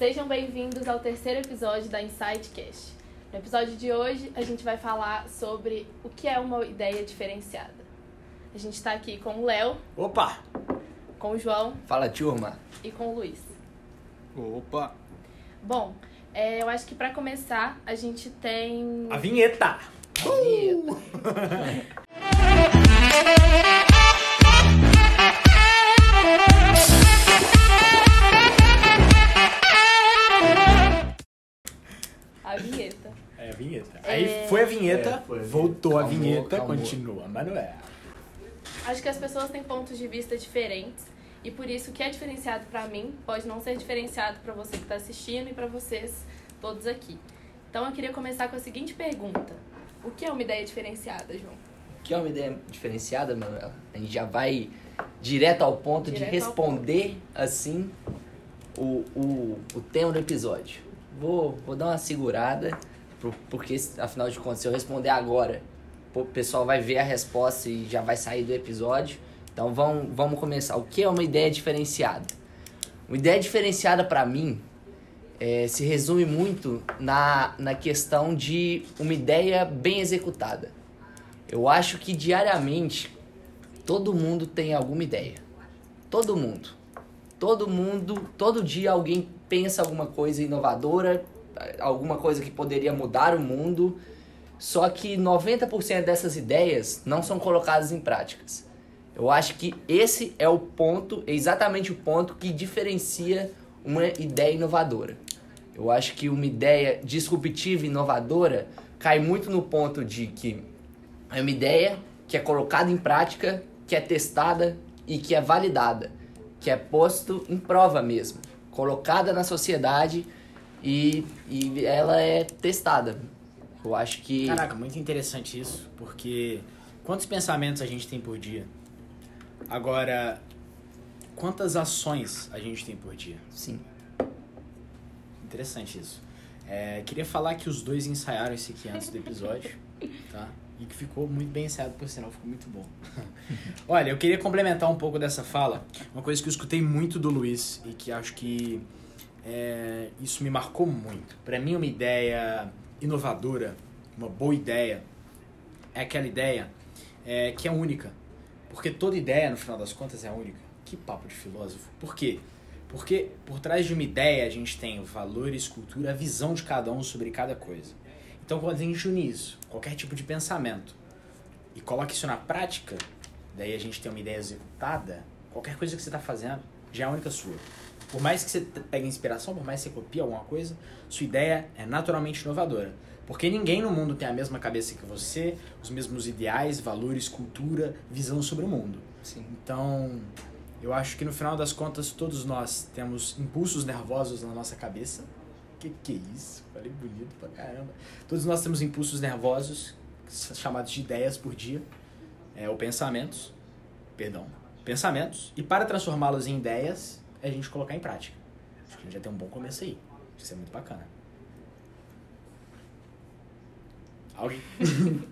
Sejam bem-vindos ao terceiro episódio da Insightcast. No episódio de hoje, a gente vai falar sobre o que é uma ideia diferenciada. A gente está aqui com o Léo, Opa! com o João Fala, turma. e com o Luiz. Opa! Bom, é, eu acho que para começar, a gente tem. A vinheta! A vinheta. É a. Aí foi a vinheta, É, foi a vinheta. voltou a Calmou, vinheta, calmou. continua. Mas não é. Acho que as pessoas têm pontos de vista diferentes e por isso o que é diferenciado para mim pode não ser diferenciado para você que está assistindo e para vocês todos aqui. Então eu queria começar com a seguinte pergunta: O que é uma ideia diferenciada, João? Que é uma ideia diferenciada, Manuela. A gente já vai direto ao ponto Direto de responder, assim, o, o, o tema do episódio. Vou, vou dar uma segurada, porque, afinal de contas, se eu responder agora, o pessoal vai ver a resposta e já vai sair do episódio. Então, vamos, vamos começar. O que é uma ideia diferenciada? Uma ideia diferenciada, para mim, é, se resume muito na, na questão de uma ideia bem executada. Eu acho que diariamente todo mundo tem alguma ideia. Todo mundo. Todo mundo, todo dia alguém pensa alguma coisa inovadora, alguma coisa que poderia mudar o mundo. Só que 90% dessas ideias não são colocadas em práticas. Eu acho que esse é o ponto, exatamente o ponto que diferencia uma ideia inovadora. Eu acho que uma ideia disruptiva e inovadora cai muito no ponto de que é uma ideia que é colocada em prática, que é testada e que é validada, que é posto em prova mesmo, colocada na sociedade e, e ela é testada. Eu acho que Caraca, muito interessante isso, porque quantos pensamentos a gente tem por dia? Agora, quantas ações a gente tem por dia? sim. Interessante isso. É, queria falar que os dois ensaiaram esse aqui antes do episódio, tá? E que ficou muito bem ensaiado, por sinal, ficou muito bom. Olha, eu queria complementar um pouco dessa fala. Uma coisa que eu escutei muito do Luiz e que acho que é, isso me marcou muito. Para mim, uma ideia inovadora, uma boa ideia, é aquela ideia é, que é única. Porque toda ideia, no final das contas, é única. Que papo de filósofo. Por quê? Porque por trás de uma ideia a gente tem valores, cultura, a visão de cada um sobre cada coisa. Então quando a gente une isso, qualquer tipo de pensamento, e coloca isso na prática, daí a gente tem uma ideia executada, qualquer coisa que você está fazendo já é única sua. Por mais que você pegue inspiração, por mais que você copie alguma coisa, sua ideia é naturalmente inovadora. Porque ninguém no mundo tem a mesma cabeça que você, os mesmos ideais, valores, cultura, visão sobre o mundo. Sim. Então, eu acho que no final das contas todos nós temos impulsos nervosos na nossa cabeça. Que que é isso? Falei bonito pra caramba. Todos nós temos impulsos nervosos, chamados de ideias por dia, é, ou pensamentos, perdão, pensamentos. E para transformá-los em ideias, é a gente colocar em prática. Acho que a gente já tem um bom começo aí. Isso é muito bacana. Alguém?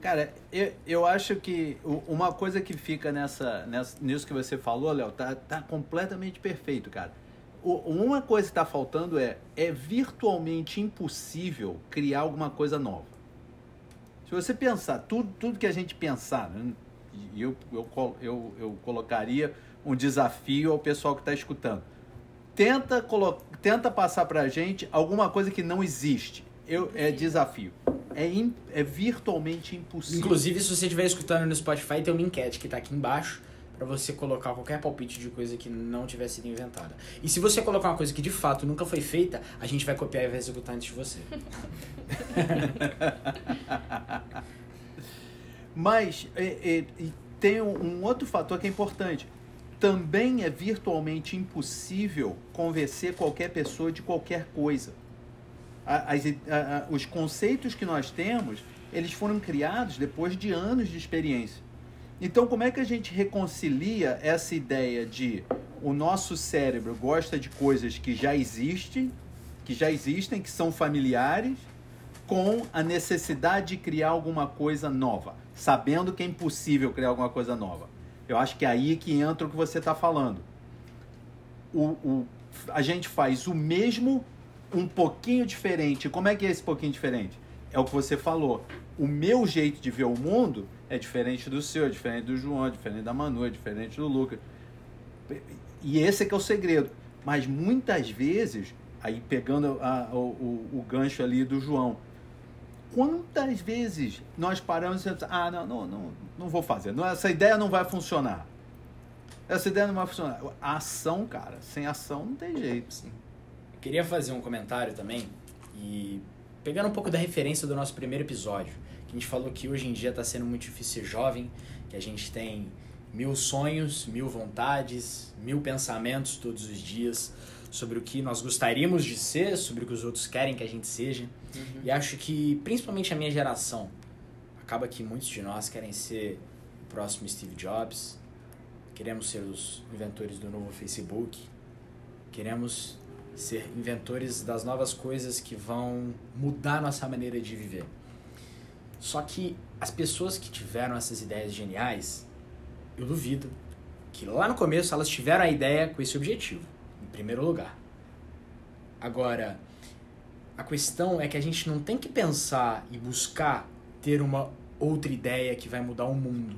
Cara, eu, eu acho que uma coisa que fica nessa, nessa nisso que você falou, Léo, tá, tá completamente perfeito, cara. O- uma coisa que tá faltando é é virtualmente impossível criar alguma coisa nova. Se você pensar, tudo, tudo que a gente pensar, né, e eu, eu, eu, eu colocaria um desafio ao pessoal que está escutando. Tenta, colo- tenta passar pra gente alguma coisa que não existe. Eu, é desafio. É, im- é virtualmente impossível. Inclusive, se você estiver escutando no Spotify, tem uma enquete que tá aqui embaixo pra você colocar qualquer palpite de coisa que não tiver sido inventada. E se você colocar uma coisa que de fato nunca foi feita, a gente vai copiar e vai executar antes de você. Mas é, é, e tem um, um outro fator que é importante. Também é virtualmente impossível convencer qualquer pessoa de qualquer coisa. As a- a- os conceitos que nós temos, eles foram criados depois de anos de experiência. Então, como é que a gente reconcilia essa ideia de o nosso cérebro gosta de coisas que já existem, que já existem, que são familiares, com a necessidade de criar alguma coisa nova, sabendo que é impossível criar alguma coisa nova. Eu acho que é aí que entra o que você está falando. O, o, a gente faz o mesmo um pouquinho diferente. Como é que é esse pouquinho diferente? É o que você falou. O meu jeito de ver o mundo é diferente do seu, é diferente do João, é diferente da Manu, é diferente do Lucas. E esse é que é o segredo. Mas muitas vezes, aí pegando a, o, o, o gancho ali do João, quantas vezes nós paramos e ah, não, não, não, não vou fazer, não, essa ideia não vai funcionar. Essa ideia não vai funcionar. A ação, cara, sem ação não tem jeito. Sim. Queria fazer um comentário também e pegando um pouco da referência do nosso primeiro episódio, que a gente falou que hoje em dia está sendo muito difícil ser jovem, que a gente tem mil sonhos, mil vontades, mil pensamentos todos os dias sobre o que nós gostaríamos de ser, sobre o que os outros querem que a gente seja. Uhum. E acho que, principalmente a minha geração, acaba que muitos de nós querem ser o próximo Steve Jobs, queremos ser os inventores do novo Facebook, queremos ser inventores das novas coisas que vão mudar nossa maneira de viver. Só que as pessoas que tiveram essas ideias geniais, eu duvido que lá no começo elas tiveram a ideia com esse objetivo, primeiro lugar. Agora, a questão é que a gente não tem que pensar e buscar ter uma outra ideia que vai mudar o mundo.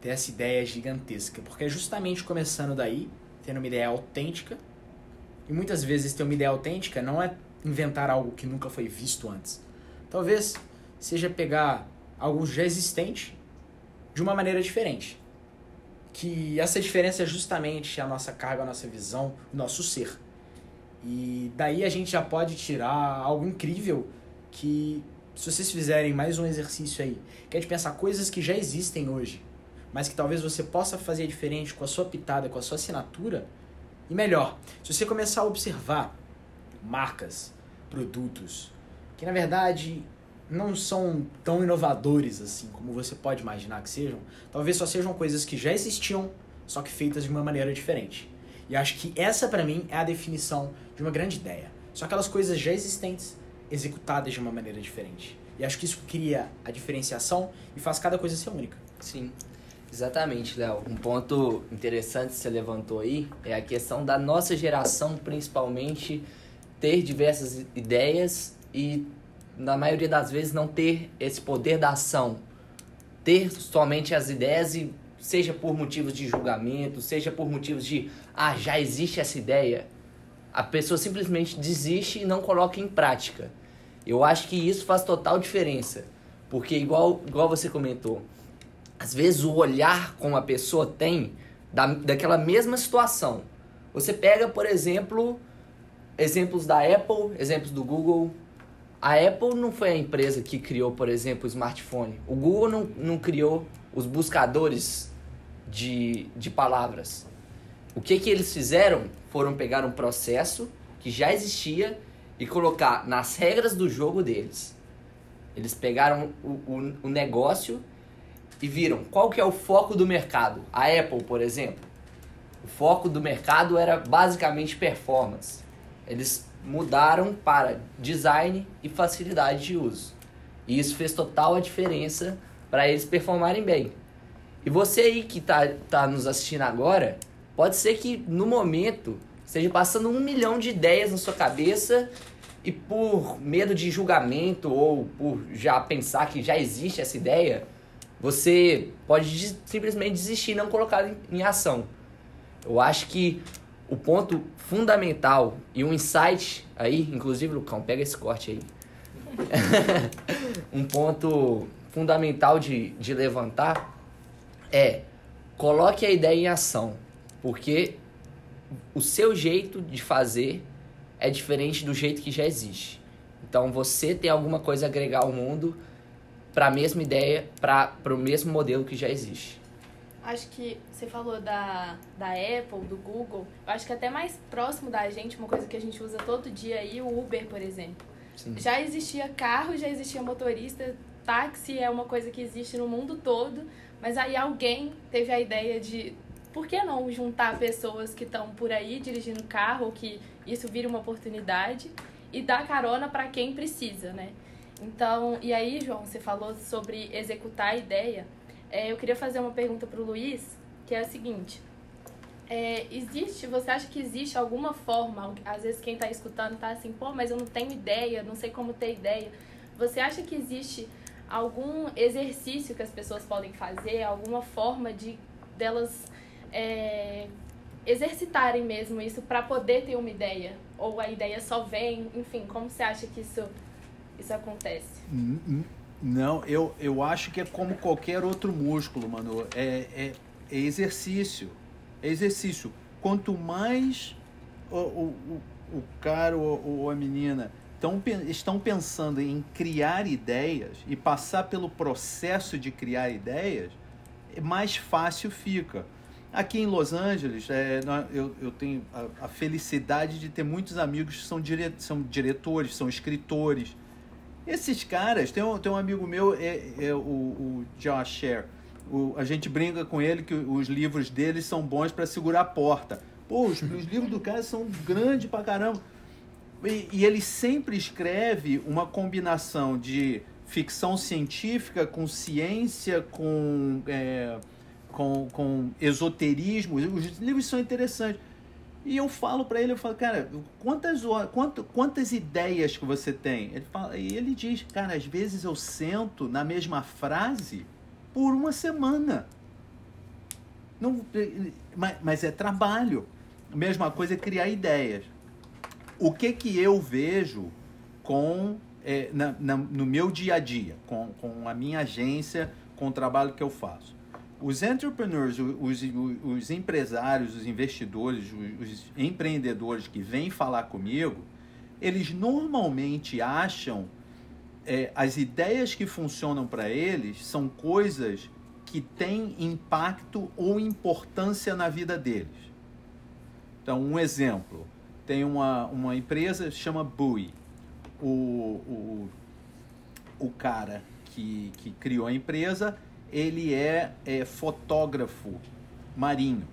Ter essa ideia gigantesca, porque é justamente começando daí, tendo uma ideia autêntica, e muitas vezes ter uma ideia autêntica não é inventar algo que nunca foi visto antes. Talvez seja pegar algo já existente de uma maneira diferente. Que essa diferença é justamente a nossa carga, a nossa visão, o nosso ser. E daí a gente já pode tirar algo incrível que, se vocês fizerem mais um exercício aí, que é de pensar coisas que já existem hoje, mas que talvez você possa fazer diferente com a sua pitada, com a sua assinatura, e melhor, se você começar a observar marcas, produtos, que na verdade não são tão inovadores assim como você pode imaginar que sejam, talvez só sejam coisas que já existiam, só que feitas de uma maneira diferente. E acho que essa para mim é a definição de uma grande ideia. São aquelas coisas já existentes executadas de uma maneira diferente. E acho que isso cria a diferenciação e faz cada coisa ser única. Sim. Exatamente, Léo. Um ponto interessante que você levantou aí é a questão da nossa geração, principalmente, ter diversas ideias e, na maioria das vezes, não ter esse poder da ação. Ter somente as ideias e, seja por motivos de julgamento, seja por motivos de, ah, já existe essa ideia, a pessoa simplesmente desiste e não coloca em prática. Eu acho que isso faz total diferença. Porque, igual, igual você comentou, às vezes o olhar como a pessoa tem da, daquela mesma situação. Você pega, por exemplo, exemplos da Apple, exemplos do Google. A Apple não foi a empresa que criou, por exemplo, o smartphone. O Google não, não criou os buscadores de, de palavras. O que, que eles fizeram? Foram pegar um processo que já existia e colocar nas regras do jogo deles. Eles pegaram o, o, o negócio e viram qual que é o foco do mercado. A Apple, por exemplo, o foco do mercado era basicamente performance. Eles mudaram para design e facilidade de uso. E isso fez total a diferença para eles performarem bem. E você aí que está tá nos assistindo agora, pode ser que no momento esteja passando um milhão de ideias na sua cabeça e por medo de julgamento ou por já pensar que já existe essa ideia, você pode simplesmente desistir e não colocar em, em ação. Eu acho que o ponto fundamental e um insight aí, inclusive, Lucão, pega esse corte aí. um ponto fundamental de, de levantar é coloque a ideia em ação, porque o seu jeito de fazer é diferente do jeito que já existe. Então você tem alguma coisa a agregar ao mundo para a mesma ideia, para o mesmo modelo que já existe. Acho que você falou da, da Apple, do Google. Eu acho que até mais próximo da gente, uma coisa que a gente usa todo dia aí, o Uber, por exemplo. Sim. Já existia carro, já existia motorista, táxi é uma coisa que existe no mundo todo, mas aí alguém teve a ideia de por que não juntar pessoas que estão por aí dirigindo carro, que isso vira uma oportunidade e dar carona para quem precisa, né? Então, e aí, João, você falou sobre executar a ideia. É, eu queria fazer uma pergunta para o Luiz, que é a seguinte: É, existe, você acha que existe alguma forma, às vezes quem está escutando está assim, pô, mas eu não tenho ideia, não sei como ter ideia. Você acha que existe algum exercício que as pessoas podem fazer, alguma forma de delas é, exercitarem mesmo isso para poder ter uma ideia? Ou a ideia só vem, enfim, como você acha que isso, isso acontece? Não, eu, eu acho que é como qualquer outro músculo, mano. É, é, é exercício. É exercício. Quanto mais o, o, o cara ou, ou a menina tão, estão pensando em criar ideias e passar pelo processo de criar ideias, mais fácil fica. Aqui em Los Angeles, é, eu, eu tenho a, a, felicidade de ter muitos amigos que são, dire, são diretores, são escritores. Esses caras, tem um, tem um amigo meu, é, é o, o Josh Sher o, a gente brinca com ele que os livros dele são bons para segurar a porta. Pô, os, os, livros do cara são grandes pra caramba. E, e, ele sempre escreve uma combinação de ficção científica com ciência, com, é, com, com esoterismo. Os livros são interessantes. E eu falo para ele, eu falo, cara, quantas, quantas, quantas ideias que você tem? Ele fala, e ele diz, cara, às vezes eu sento na mesma frase por uma semana. Não, mas, mas é trabalho. A mesma coisa é criar ideias. O que que eu vejo com é, na, na, no meu dia a dia, com, com a minha agência, com o trabalho que eu faço? Os entrepreneurs, os, os, os empresários, os investidores, os, empreendedores que vêm falar comigo, eles normalmente acham é, as ideias que funcionam para eles são coisas que têm impacto ou importância na vida deles. Então, um exemplo: tem uma, uma empresa chama Bui. O, o, o cara que, que criou a empresa, ele é, é fotógrafo marinho.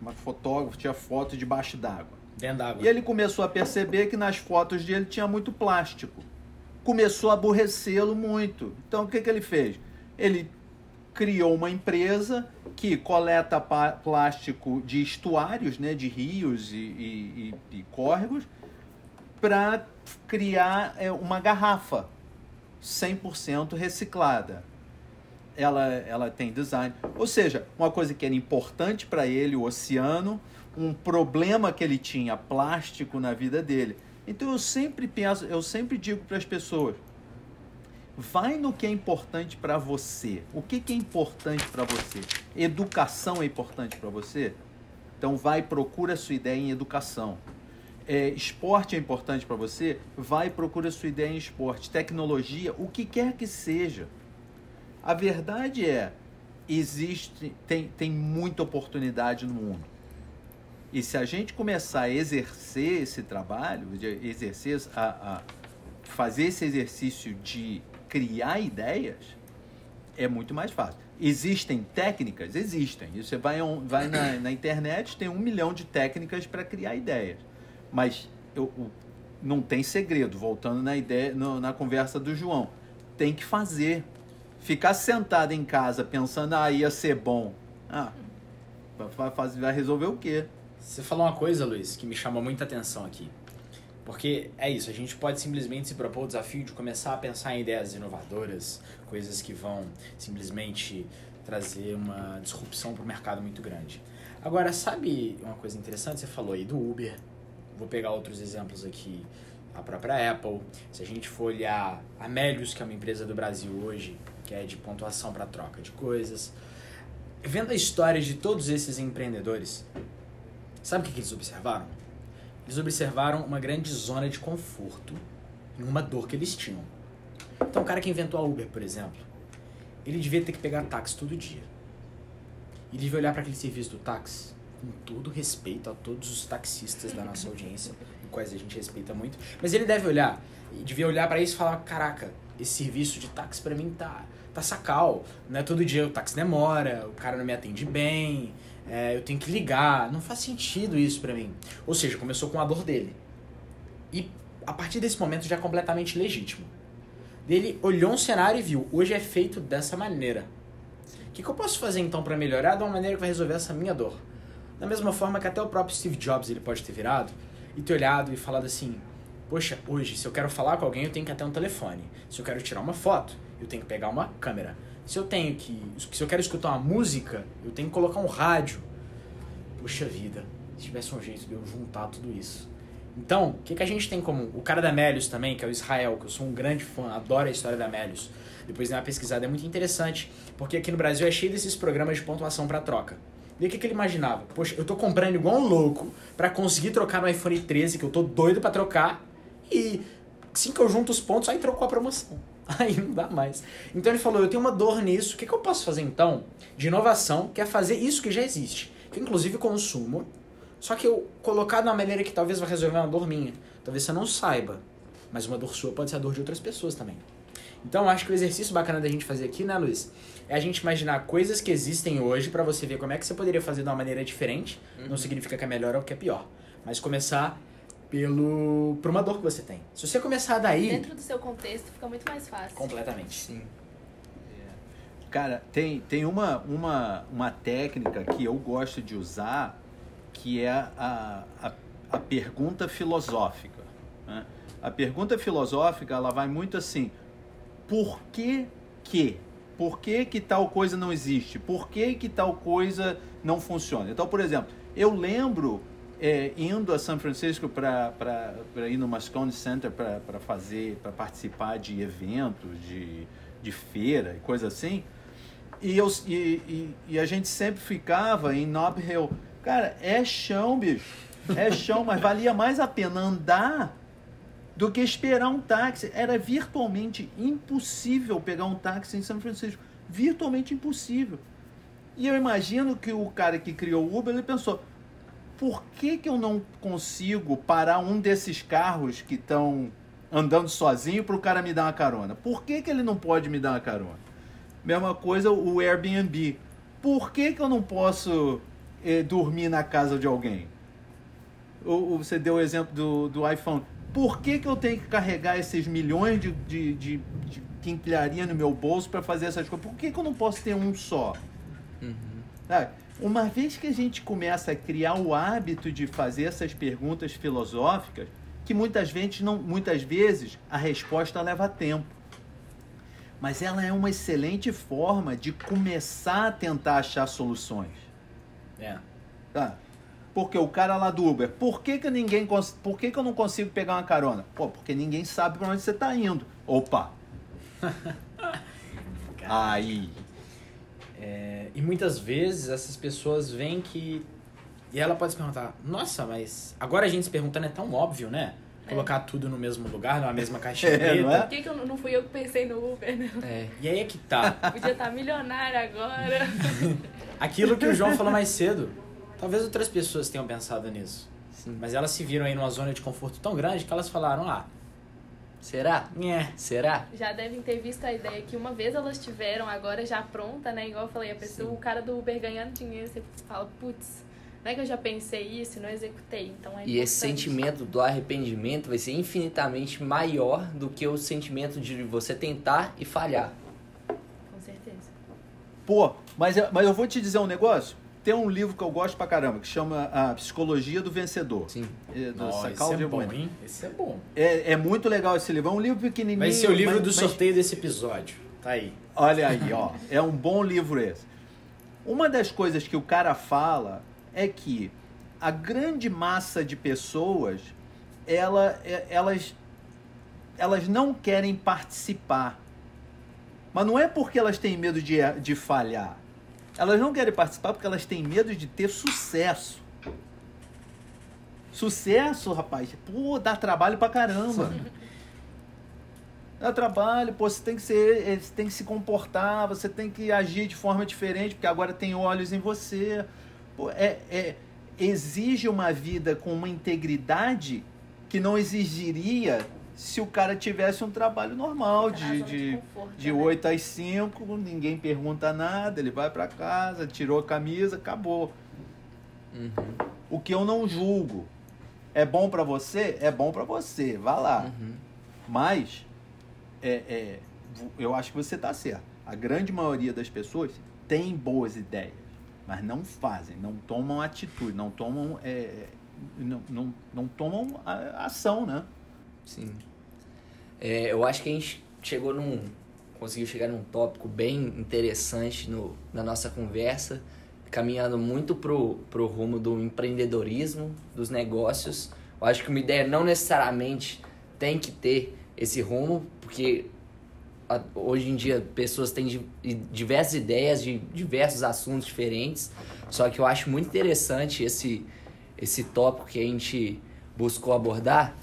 Uma fotógrafo, tinha foto debaixo d'água. Dentro d'água. E ele começou a perceber que nas fotos dele tinha muito plástico começou a aborrecê-lo muito. Então o que, que ele fez? Ele criou uma empresa que coleta plástico de estuários, né, de rios e, e, e, e córregos, para criar é, uma garrafa 100% reciclada. Ela, ela tem design. Ou seja, uma coisa que era importante para ele, o oceano, um problema que ele tinha, plástico na vida dele então eu sempre penso, eu sempre digo para as pessoas: vai no que é importante para você. O que, que é importante para você? Educação é importante para você? Então vai procura a sua ideia em educação. É, esporte é importante para você? Vai procura a sua ideia em esporte. Tecnologia, o que quer que seja. A verdade é, existe, tem, tem muita oportunidade no mundo e se a gente começar a exercer esse trabalho, de exercer a, a fazer esse exercício de criar ideias, é muito mais fácil. Existem técnicas? Existem. Você vai, vai na, na internet, tem um milhão de técnicas para criar ideias. Mas eu, eu, não tem segredo, voltando na ideia, no, na conversa do João. Tem que fazer. Ficar sentado em casa pensando, ah, ia ser bom. Ah, vai, fazer, vai resolver o quê? Você falou uma coisa, Luiz, que me chamou muita atenção aqui. Porque é isso, a gente pode simplesmente se propor o desafio de começar a pensar em ideias inovadoras, coisas que vão simplesmente trazer uma disrupção para o mercado muito grande. Agora, sabe uma coisa interessante? Você falou aí do Uber, vou pegar outros exemplos aqui, a própria Apple. Se a gente for olhar a Melius, que é uma empresa do Brasil hoje, que é de pontuação para troca de coisas, vendo a história de todos esses empreendedores, Sabe o que, eles observaram? Eles observaram uma grande zona de conforto em uma dor que eles tinham. Então, o cara que inventou a Uber, por exemplo, ele devia ter que pegar táxi todo dia. Ele devia olhar para aquele serviço do táxi com todo respeito a todos os taxistas da nossa audiência, quais a gente respeita muito, mas ele deve olhar, devia olhar para isso e falar: caraca, esse serviço de táxi para mim tá, tá sacal, não é todo dia o táxi demora, o cara não me atende bem, é, eu tenho que ligar. Não faz sentido isso para mim. Ou seja, começou com a dor dele. E a partir desse momento já é completamente legítimo. Ele olhou um cenário e viu, hoje é feito dessa maneira. O que, que eu posso fazer então para melhorar de uma maneira que vai resolver essa minha dor? Da mesma forma que até o próprio Steve Jobs ele pode ter virado e ter olhado e falado assim: Poxa, hoje, se eu quero falar com alguém, eu tenho que até um telefone. Se eu quero tirar uma foto, eu tenho que pegar uma câmera. Se eu tenho que. Se eu quero escutar uma música, eu tenho que colocar um rádio. Puxa vida, se tivesse um jeito de eu juntar tudo isso. Então, o que, que a gente tem em comum? O cara da Melius também, que é o Israel, que eu sou um grande fã, adoro a história da Melius. Depois de uma pesquisada, é muito interessante, porque aqui no Brasil é cheio desses programas de pontuação para troca. E o que, que ele imaginava? Poxa, eu tô comprando igual um louco para conseguir trocar no iPhone 13, que eu tô doido para trocar, e assim que eu junto os pontos, aí trocou a promoção. Aí não dá mais. Então ele falou: eu tenho uma dor nisso, o que, que eu posso fazer então de inovação, que é fazer isso que já existe, que inclusive consumo, só que eu colocar de uma maneira que talvez vai resolver uma dor minha. Talvez você não saiba, mas uma dor sua pode ser a dor de outras pessoas também. Então eu acho que o exercício bacana da gente fazer aqui, né, Luiz? É a gente imaginar coisas que existem hoje para você ver como é que você poderia fazer de uma maneira diferente. Uhum. Não significa que é melhor ou que é pior. Mas começar pelo por uma dor que você tem. Se você começar daí. Dentro do seu contexto fica muito mais fácil. Completamente. Sim. Cara, tem, tem uma, uma, uma técnica que eu gosto de usar que é a, a, a pergunta filosófica. Né? A pergunta filosófica ela vai muito assim: por que que? Por que, que tal coisa não existe? Por que, que tal coisa não funciona? Então, por exemplo, eu lembro é, indo a São Francisco para ir no Moscone Center para fazer, para participar de eventos, de, de feira e coisa assim. E, eu, e, e, e, a gente sempre ficava em Nob Hill. Cara, é chão, bicho. É chão, mas valia mais a pena andar do que esperar um táxi. Era virtualmente impossível pegar um táxi em São Francisco. Virtualmente impossível. E eu imagino que o cara que criou o Uber, ele pensou, por que, que eu não consigo parar um desses carros que estão andando sozinho para o cara me dar uma carona? Por que, que ele não pode me dar uma carona? Mesma coisa o Airbnb. Por que, que eu não posso eh, dormir na casa de alguém? Ou, você deu o exemplo do, do iPhone. Por que, que eu tenho que carregar esses milhões de, de, de, de quinquilharia no meu bolso para fazer essas coisas? Por que, que eu não posso ter um só? Uhum. Sabe? Uma vez que a gente começa a criar o hábito de fazer essas perguntas filosóficas, que muitas vezes, não, muitas vezes a resposta leva tempo. Mas ela é uma excelente forma de começar a tentar achar soluções. É. Tá? Porque o cara lá do Uber, por que, que ninguém por que, que eu não consigo pegar uma carona? Pô, porque ninguém sabe para onde você está indo. Opa! Aí. É, e muitas vezes essas pessoas veem que. E ela pode se perguntar: Nossa, mas agora a gente se perguntando é tão óbvio, né? É. Colocar tudo no mesmo lugar, numa mesma caixinha é, preta. É? Por que, que eu não fui eu que pensei no Uber, né? É. E aí é que tá. Podia estar tá milionário agora. Aquilo que o João falou mais cedo. Talvez outras pessoas tenham pensado nisso. Sim. Mas elas se viram aí numa zona de conforto tão grande que elas falaram: Ah, Será? É. Será? Já devem ter visto a ideia que uma vez elas tiveram, agora já pronta, né? Igual eu falei, a pessoa, Sim. o cara do Uber ganhando dinheiro, você fala, putz, não é que eu já pensei isso e não executei. Então é e esse sentimento do arrependimento vai ser infinitamente maior do que o sentimento de você tentar e falhar. Com certeza. Pô, mas, mas eu vou te dizer um negócio tem um livro que eu gosto pra caramba, que chama A Psicologia do Vencedor. Sim. É, do Nossa, esse é bom, hein? Esse é bom. É, é muito legal esse livro. É um livro pequenininho. Vai ser o livro mas, do sorteio mas... desse episódio. Tá aí. Olha aí, ó. É um bom livro esse. Uma das coisas que o cara fala é que a grande massa de pessoas, ela, é, elas, elas não querem participar. Mas não é porque elas têm medo de, de falhar elas não querem participar porque elas têm medo de ter sucesso. Sucesso, rapaz, pô, dá trabalho pra caramba. Dá trabalho, pô, você tem que ser, eh, você tem que se comportar, você tem que agir de forma diferente, porque agora tem olhos em você. Pô, é, é, exige uma vida com uma integridade que não exigiria se o cara tivesse um trabalho normal de, de, de, de 8 né? às 5, ninguém pergunta nada, ele vai para casa, tirou a camisa, acabou. Uhum. O que eu não julgo. É bom para você? É bom para você, vá lá. Uhum. Mas é, é, eu acho que você está certo. A grande maioria das pessoas tem boas ideias. mas não fazem, não tomam atitude, não tomam, é, não, não, não tomam a- ação, né? Sim. É, eu acho que a gente chegou num. conseguiu chegar num tópico bem interessante no, na nossa conversa, caminhando muito pro, pro rumo do empreendedorismo, dos negócios. Eu acho que uma ideia não necessariamente tem que ter esse rumo, porque a- hoje em dia pessoas têm di- diversas ideias de diversos assuntos diferentes. Só que eu acho muito interessante esse, esse tópico que a gente buscou abordar.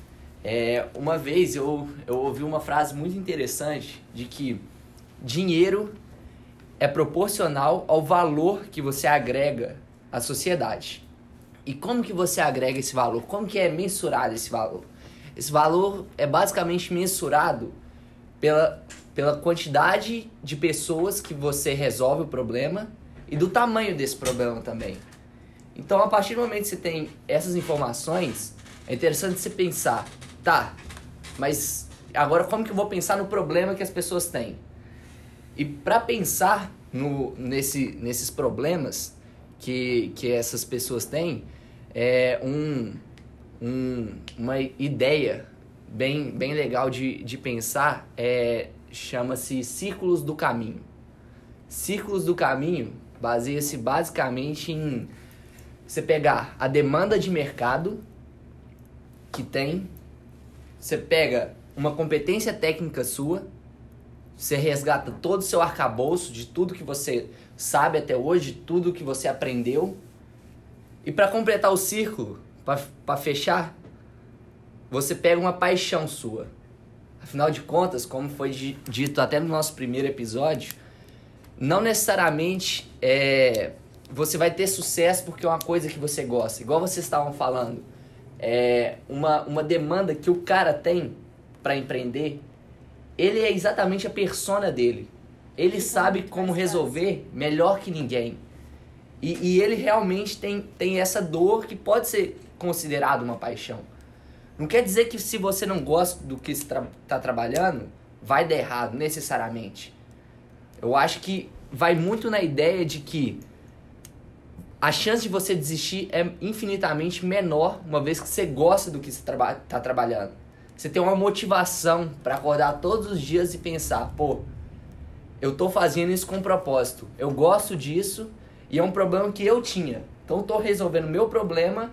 É, uma vez eu, eu ouvi uma frase muito interessante de que dinheiro é proporcional ao valor que você agrega à sociedade. E como que você agrega esse valor? Como que é mensurado esse valor? Esse valor é basicamente mensurado pela, pela quantidade de pessoas que você resolve o problema e do tamanho desse problema também. Então, a partir do momento que você tem essas informações, é interessante você pensar, tá, mas agora como que eu vou pensar no problema que as pessoas têm? E para pensar no, nesse, nesses problemas que, que essas pessoas têm, é um, um, uma ideia bem, bem legal de, de pensar é chama-se Círculos do Caminho. Círculos do Caminho baseia-se basicamente em você pegar a demanda de mercado que tem, você pega uma competência técnica sua, você resgata todo o seu arcabouço de tudo que você sabe até hoje, tudo que você aprendeu. E para completar o círculo, para fechar, você pega uma paixão sua. Afinal de contas, como foi di- dito até no nosso primeiro episódio, não necessariamente é, você vai ter sucesso porque é uma coisa que você gosta. Igual vocês estavam falando, é uma, uma demanda que o cara tem para empreender, ele é exatamente a persona dele. Ele sabe como resolver melhor que ninguém. E, e ele realmente tem, tem essa dor que pode ser considerado uma paixão. Não quer dizer que se você não gosta do que está tá trabalhando, vai dar errado, necessariamente. Eu acho que vai muito na ideia de que a chance de você desistir é infinitamente menor uma vez que você gosta do que você traba tá trabalhando. Você tem uma motivação para acordar todos os dias e pensar, pô, eu tô fazendo isso com propósito. Eu gosto disso e é um problema que eu tinha. Então eu tô resolvendo meu problema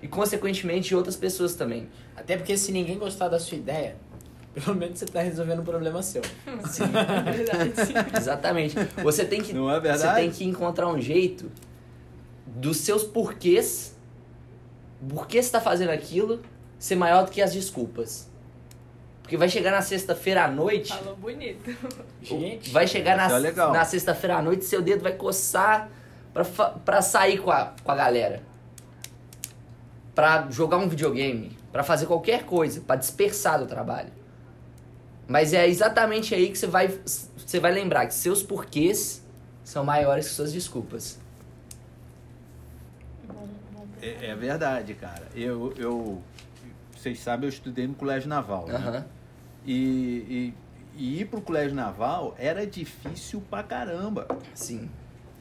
e consequentemente de outras pessoas também. Até porque se ninguém gostar da sua ideia, pelo menos você tá resolvendo um problema seu. Sim, É verdade. exatamente. Você tem que Não é Você verdade? tem que encontrar um jeito dos seus porquês, por que você tá fazendo aquilo, ser maior do que as desculpas. Porque vai chegar na sexta-feira à noite, Falou bonito. Gente, vai chegar na, é legal. na sexta-feira à noite, seu dedo vai coçar pra sair com a, com a galera. Pra jogar um videogame, pra fazer qualquer coisa, pra dispersar do trabalho. Mas é exatamente aí que você vai, você vai lembrar que seus porquês são maiores que suas desculpas. Bom É, é verdade, cara. Eu, eu, vocês sabem, eu estudei no Colégio Naval, né? E, e, e ir pro Colégio Naval era difícil pra caramba. Sim.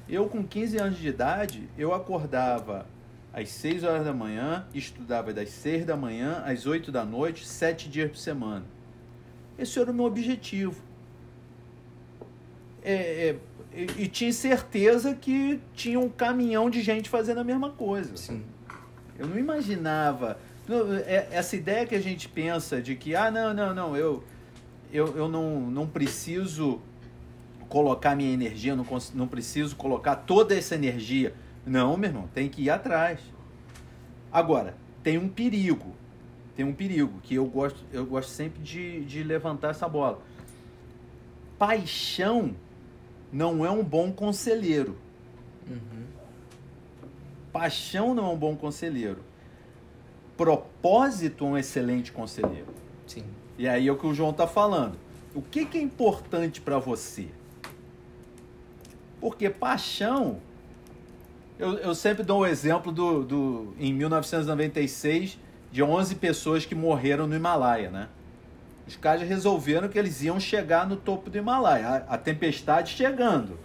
Eu, com 15 anos de idade, eu acordava às 6 horas da manhã, estudava das 6 da manhã às 8 da noite, 7 dias por semana. Esse era o meu objetivo. É, é, e, e tinha certeza que tinha um caminhão de gente fazendo a mesma coisa. Sim. Eu não imaginava. é- Essa ideia que a gente pensa de que, ah, não, não, não, eu, eu, eu não, não preciso colocar minha energia, não, não preciso colocar toda essa energia. Não, meu irmão, tem que ir atrás. Agora, tem um perigo. Tem um perigo que eu gosto, eu gosto sempre de, de levantar essa bola. Paixão não é um bom conselheiro. Uhum. Paixão não é um bom conselheiro. Propósito é um excelente conselheiro. Sim. E aí é o que o João tá falando. O que, que é importante para você? Porque paixão. Eu, eu sempre dou o exemplo do, do. Em 1996, de 11 pessoas que morreram no Himalaia, né? Os caras resolveram que eles iam chegar no topo do Himalaia. A, a tempestade chegando.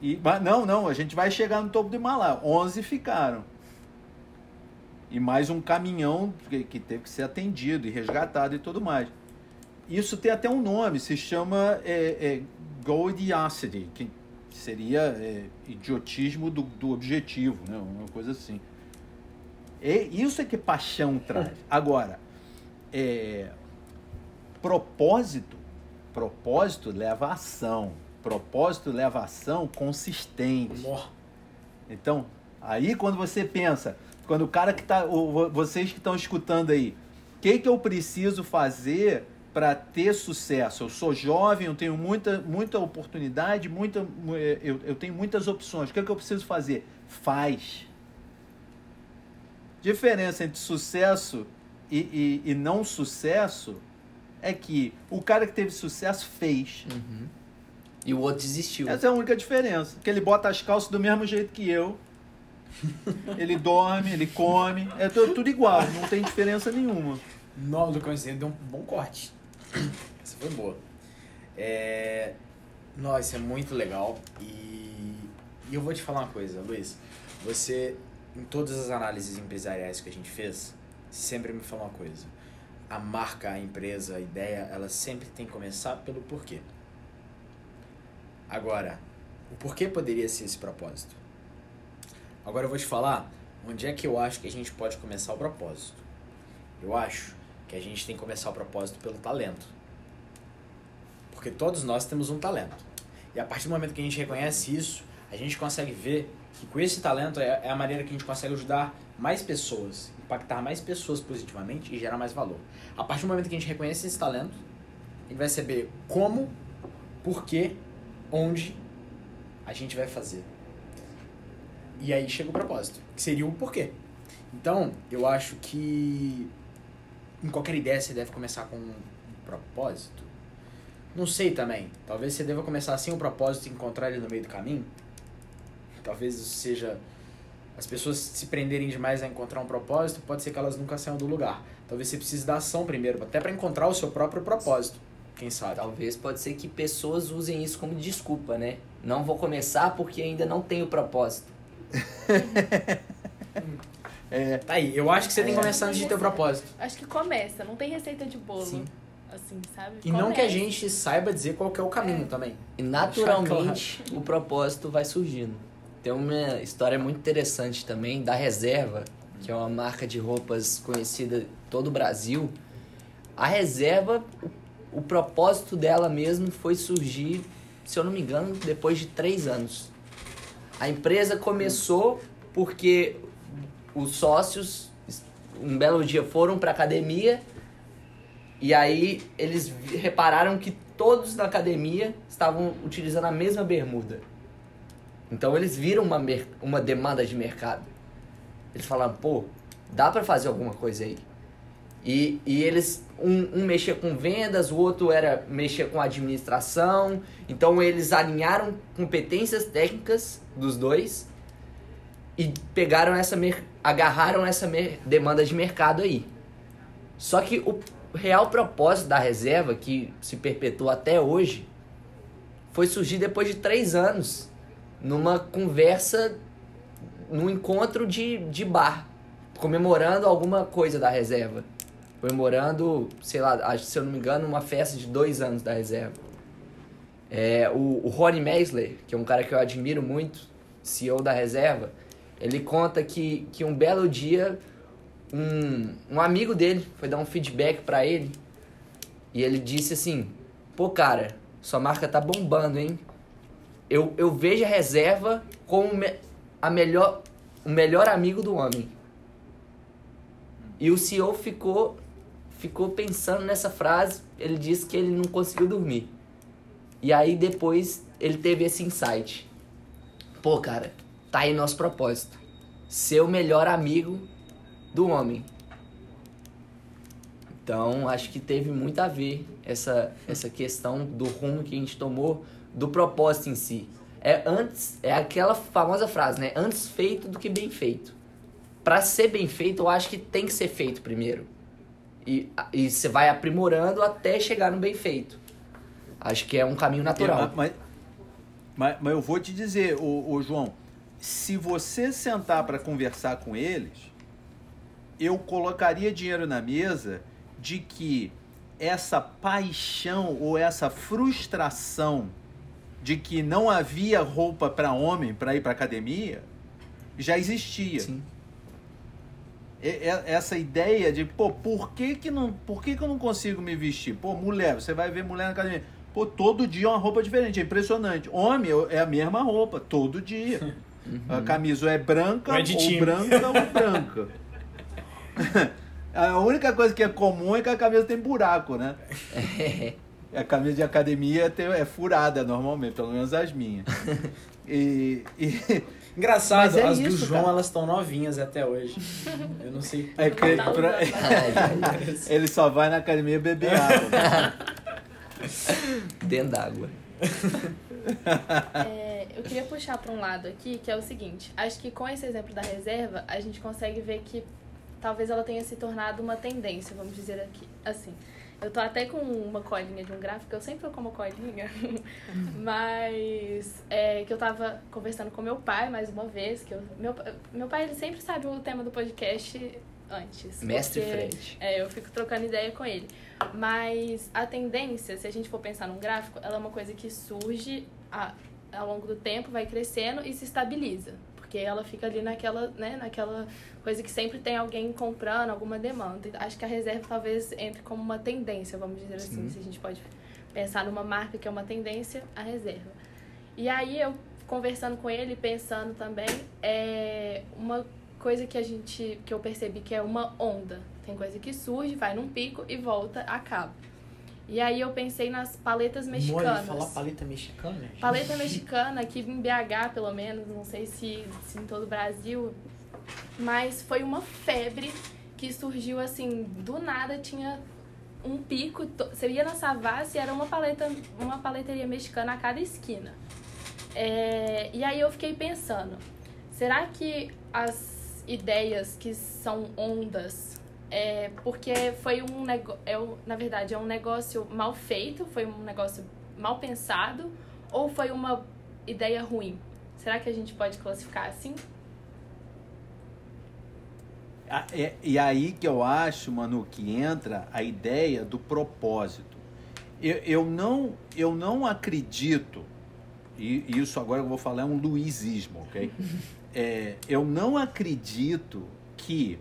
E, mas não, não, a gente vai chegar no topo do Himalaia. 11 ficaram. E mais um caminhão que, que teve que ser atendido e resgatado e tudo mais. Isso tem até um nome, se chama é, é, Goldiosity, que seria é, idiotismo do, do objetivo, né? uma coisa assim. E isso é que paixão traz. Agora, é, propósito, propósito leva a ação. Propósito leva a ação consistente. Então, aí quando você pensa, quando o cara que tá, o- vocês que estão escutando aí, o que que eu preciso fazer para ter sucesso? Eu sou jovem, eu tenho muita, muita oportunidade, muita, mu- eh, eu, eu tenho muitas opções. O que que eu preciso fazer? Faz. Diferença entre sucesso e, e, e não sucesso é que o cara que teve sucesso fez. E o outro desistiu. Essa é a única diferença. Que ele bota as calças do mesmo jeito que eu. Ele dorme, ele come. É tu- tudo igual, não tem diferença nenhuma. Não, Lucas, ele deu um bom corte. Essa foi boa. É... Nossa, é muito legal. E... e eu vou te falar uma coisa, Luiz. Você, em todas as análises empresariais que a gente fez, sempre me falou uma coisa. A marca, a empresa, a ideia, ela sempre tem que começar pelo porquê. Agora, o porquê poderia ser esse propósito? Agora eu vou te falar onde é que eu acho que a gente pode começar o propósito. Eu acho que a gente tem que começar o propósito pelo talento. Porque todos nós temos um talento. E a partir do momento que a gente reconhece isso, a gente consegue ver que com esse talento é é a maneira que a gente consegue ajudar mais pessoas, impactar mais pessoas positivamente e gerar mais valor. A partir do momento que a gente reconhece esse talento, a gente vai saber como, por quê, onde a gente vai fazer. E aí chega o propósito, que seria o porquê. Então, eu acho que em qualquer ideia você deve começar com um propósito. Não sei também. Talvez você deva começar sem um propósito e encontrar ele no meio do caminho. Talvez isso seja. As pessoas se prenderem demais a encontrar um propósito, pode ser que elas nunca saiam do lugar. Talvez você precise da ação primeiro, até para encontrar o seu próprio propósito. Quem sabe? Talvez pode ser que pessoas usem isso como desculpa, né? Não vou começar porque ainda não tenho propósito. Tá aí, eu acho que você tem que começar antes de ter o propósito. Acho que começa, não tem receita de bolo. Sim. Assim, sabe? E não que a Começa. gente saiba dizer qual que é o caminho também. E naturalmente o propósito vai surgindo. Tem uma história muito interessante também da Reserva, que é uma marca de roupas conhecida em todo o Brasil. A Reserva, o, propósito dela mesmo foi surgir, se eu não me engano, depois de três anos. A empresa começou porque os sócios, um belo dia, foram para academia e aí eles repararam que todos na academia estavam utilizando a mesma bermuda. Então eles viram uma, uma demanda de mercado. Eles falaram, pô, dá pra fazer alguma coisa aí. E, e eles, um, um mexia com vendas, o outro era mexer com administração. Então eles alinharam competências técnicas dos dois e pegaram essa, agarraram essa demanda de mercado aí. Só que o real propósito da reserva, que se perpetua até hoje, foi surgir depois de três anos, numa conversa, num encontro de, de bar, comemorando alguma coisa da reserva. Comemorando, sei lá, se eu não me engano, uma festa de dois anos da reserva. É, o, o Ronnie Meisler, que é um cara que eu admiro muito, CEO da reserva, ele conta que, que um belo dia um, um amigo dele foi dar um feedback pra ele e ele disse assim: Pô, cara, sua marca tá bombando, hein? Eu, eu vejo a reserva como a melhor, o melhor amigo do homem. E o CEO ficou, ficou pensando nessa frase. Ele disse que ele não conseguiu dormir. E aí depois ele teve esse insight. Pô, cara, tá aí nosso propósito. Ser o melhor amigo do homem. Então, acho que teve muito a ver essa, essa questão do rumo que a gente tomou, do propósito em si. É antes, é aquela famosa frase, né? Antes feito do que bem feito. Pra ser bem feito, eu acho que tem que ser feito primeiro. E, e você vai aprimorando até chegar no bem feito. Acho que é um caminho natural. Mas, Mas, mas eu vou te dizer, ô, ô João, se você sentar para conversar com eles, eu colocaria dinheiro na mesa de que essa paixão ou essa frustração de que não havia roupa para homem para ir para academia já existia. Sim. E- Essa ideia de, pô, por que que, não, por que que eu não consigo me vestir? Pô, mulher, você vai ver mulher na academia. Pô, todo dia é uma roupa diferente, é impressionante. Homem é a mesma roupa, todo dia. A camisa ou é branca, Ou ou, é time. branca, ou branca. A única coisa que é comum é que a camisa tem buraco, né? A camisa de academia tem- é furada normalmente, pelo menos as minhas. E, e- Engraçado, é as do isso, João cara. elas estão novinhas até hoje. Eu não sei. é que Tá pra- ele só vai na academia beber água. Dentro d'água. É, eu queria puxar para um lado aqui, que é o seguinte. Acho que com esse exemplo da reserva, a gente consegue ver que talvez ela tenha se tornado uma tendência, vamos dizer aqui, assim. Eu tô até com uma colinha de um gráfico, eu sempre tô com uma colinha, mas é, que eu tava conversando com meu pai mais uma vez, que eu, meu, meu pai ele sempre sabe o tema do podcast antes. Mestre porque- frente. é, eu fico trocando ideia com ele. Mas a tendência, se a gente for pensar num gráfico, ela é uma coisa que surge a- ao longo do tempo, vai crescendo e se estabiliza. Porque ela fica ali naquela, né, naquela coisa que sempre tem alguém comprando, alguma demanda. Então, Acho que a reserva talvez entre como uma tendência, vamos dizer assim. Sim. Se a gente pode pensar numa marca que é uma tendência, a reserva. E aí eu conversando com ele, pensando também, é uma coisa que a gente que eu percebi que é uma onda. Tem coisa que surge, vai num pico e volta, acaba. E aí eu pensei nas paletas Mole mexicanas. falar paleta mexicana? gente? Paleta mexicana, aqui em BH pelo menos, não sei se, se em todo o Brasil, mas foi uma febre que surgiu assim, do nada tinha um pico, você ia na Savassi era uma paleta, uma paleteria mexicana a cada esquina. É, e aí eu fiquei pensando, será que as ideias que são ondas é porque foi um negócio, é, na verdade, é um negócio mal feito, foi um negócio mal pensado ou foi uma ideia ruim? Será que a gente pode classificar assim? É- E aí que eu acho, Manu, que entra a ideia do propósito. Eu, eu, não, eu não acredito, e isso agora que eu vou falar é um luizismo, ok? É, eu não acredito que,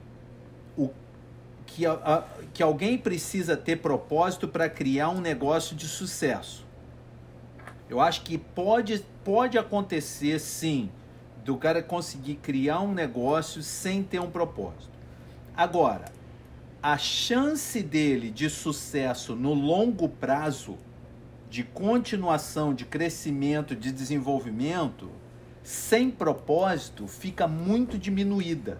que, a- a- que alguém precisa ter propósito para criar um negócio de sucesso. Eu acho que pode, pode acontecer, sim, do cara conseguir criar um negócio sem ter um propósito. Agora, a chance dele de sucesso no longo prazo, de continuação, de crescimento, de desenvolvimento, sem propósito, fica muito diminuída.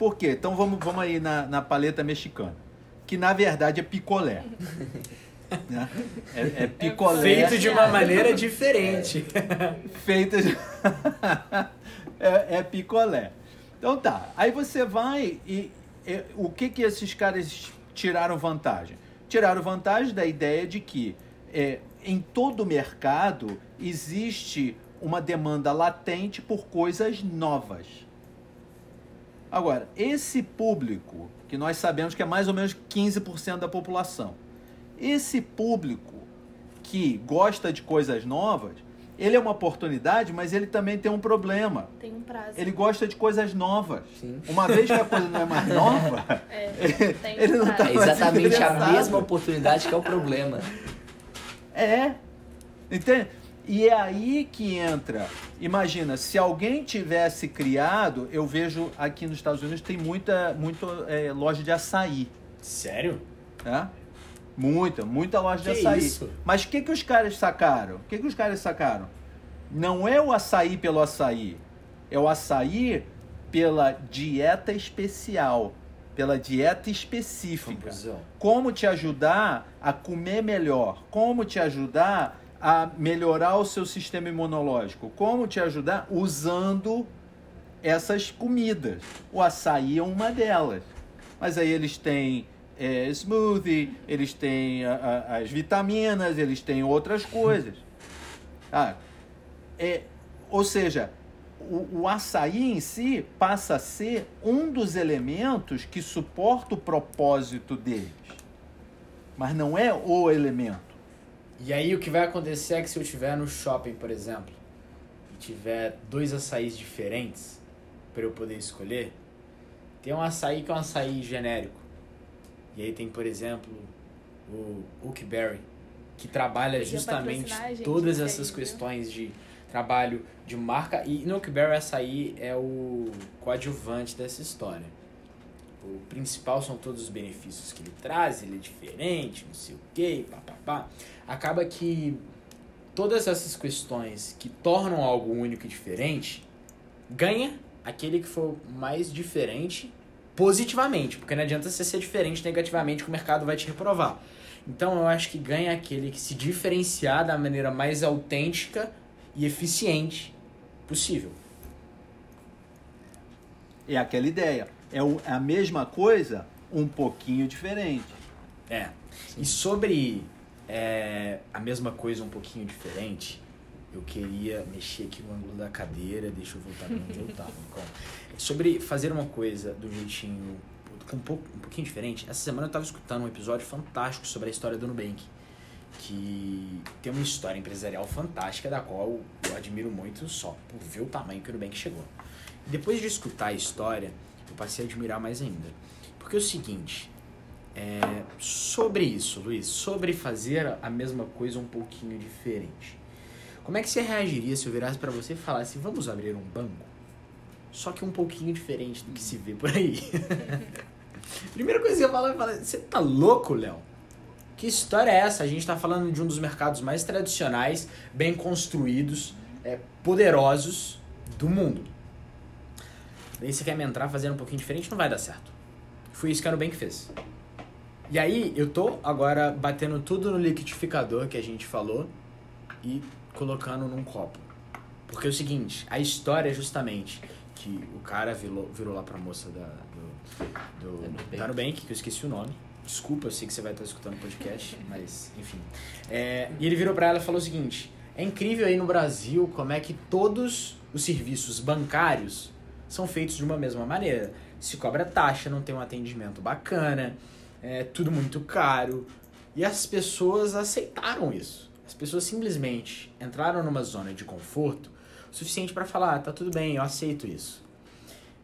Por quê? Então vamos, vamos aí na, na paleta mexicana, que na verdade é picolé. né? É, é picolé Feito de uma maneira diferente. feita de... é, é picolé. Então tá, aí você vai e, e o que que esses caras tiraram vantagem? Tiraram vantagem da ideia de que é, em todo o mercado existe uma demanda latente por coisas novas. Agora, esse público, que nós sabemos que é mais ou menos 15% da população, esse público que gosta de coisas novas, ele é uma oportunidade, mas ele também tem um problema. Tem um prazo. Ele gosta de coisas novas. Sim. Uma vez que a coisa não é mais nova, É, tem Ele não um tá É exatamente a mesma oportunidade que é o problema. é. Entende? E é aí que entra. Imagina, se alguém tivesse criado, eu vejo aqui nos Estados Unidos tem muita, muita é, loja de açaí. Sério? né? Muita, muita loja de Que açaí. isso? Mas o que, que os caras sacaram? O que, que os caras sacaram? Não é o açaí pelo açaí. É o açaí pela dieta especial. Pela dieta específica. Confusão. Como te ajudar a comer melhor. Como te ajudar a melhorar o seu sistema imunológico. Como te ajudar usando essas comidas. O açaí é uma delas. Mas aí eles têm é, smoothie, eles têm a- a- as vitaminas, eles têm outras coisas. Ah, é, ou seja, o, o açaí em si passa a ser um dos elementos que suporta o propósito deles. Mas não é o elemento. E aí o que vai acontecer é que se eu estiver no shopping, por exemplo, e tiver dois açaís diferentes para eu poder escolher, tem um açaí que é um açaí genérico. E aí tem, por exemplo, o Oakberry, que trabalha justamente gente todas isso aí, essas viu? questões de trabalho de marca. E no Oakberry açaí é o coadjuvante dessa história. O principal são todos os benefícios que ele traz, ele é diferente, não sei o que, papapá. Acaba que todas essas questões que tornam algo único e diferente, ganha aquele que for mais diferente positivamente, porque não adianta você ser diferente negativamente que o mercado vai te reprovar. Então eu acho que ganha aquele que se diferenciar da maneira mais autêntica e eficiente possível. É aquela ideia. É é a mesma coisa, um pouquinho diferente. É. E sobre é, a mesma coisa, um pouquinho diferente, eu queria mexer aqui no ângulo da cadeira, deixa eu voltar pra onde eu tava. Calma. Sobre fazer uma coisa do jeitinho um, pouco, um pouquinho diferente, essa semana eu tava escutando um episódio fantástico sobre a história do Nubank. Que tem uma história empresarial fantástica, da qual eu admiro muito só por ver o tamanho que o Nubank chegou. Depois de escutar a história, eu passei a admirar mais ainda. Porque é o seguinte, é, sobre isso, Luiz, sobre fazer a mesma coisa um pouquinho diferente. Como é que você reagiria se eu virasse pra você e falasse, vamos abrir um banco? Só que um pouquinho diferente do que se vê por aí. Primeira coisa que eu falo é você tá louco, Léo? Que história é essa? A gente tá falando de um dos mercados mais tradicionais, bem construídos, é, poderosos do mundo. Daí você quer me entrar fazendo um pouquinho diferente, não vai dar certo. Foi isso que a Nubank fez. E aí, eu tô agora batendo tudo no liquidificador que a gente falou e colocando num copo. Porque é o seguinte, a história é justamente que o cara virou, virou lá pra moça da, do, do, Nubank. da Nubank, que eu esqueci o nome. Desculpa, eu sei que você vai estar escutando o podcast, mas enfim. É, e ele virou pra ela e falou o seguinte: é incrível aí no Brasil como é que todos os serviços bancários são feitos de uma mesma maneira. Se cobra taxa, não tem um atendimento bacana, é tudo muito caro. E as pessoas aceitaram isso. As pessoas simplesmente entraram numa zona de conforto suficiente para falar, ah, tá tudo bem, eu aceito isso.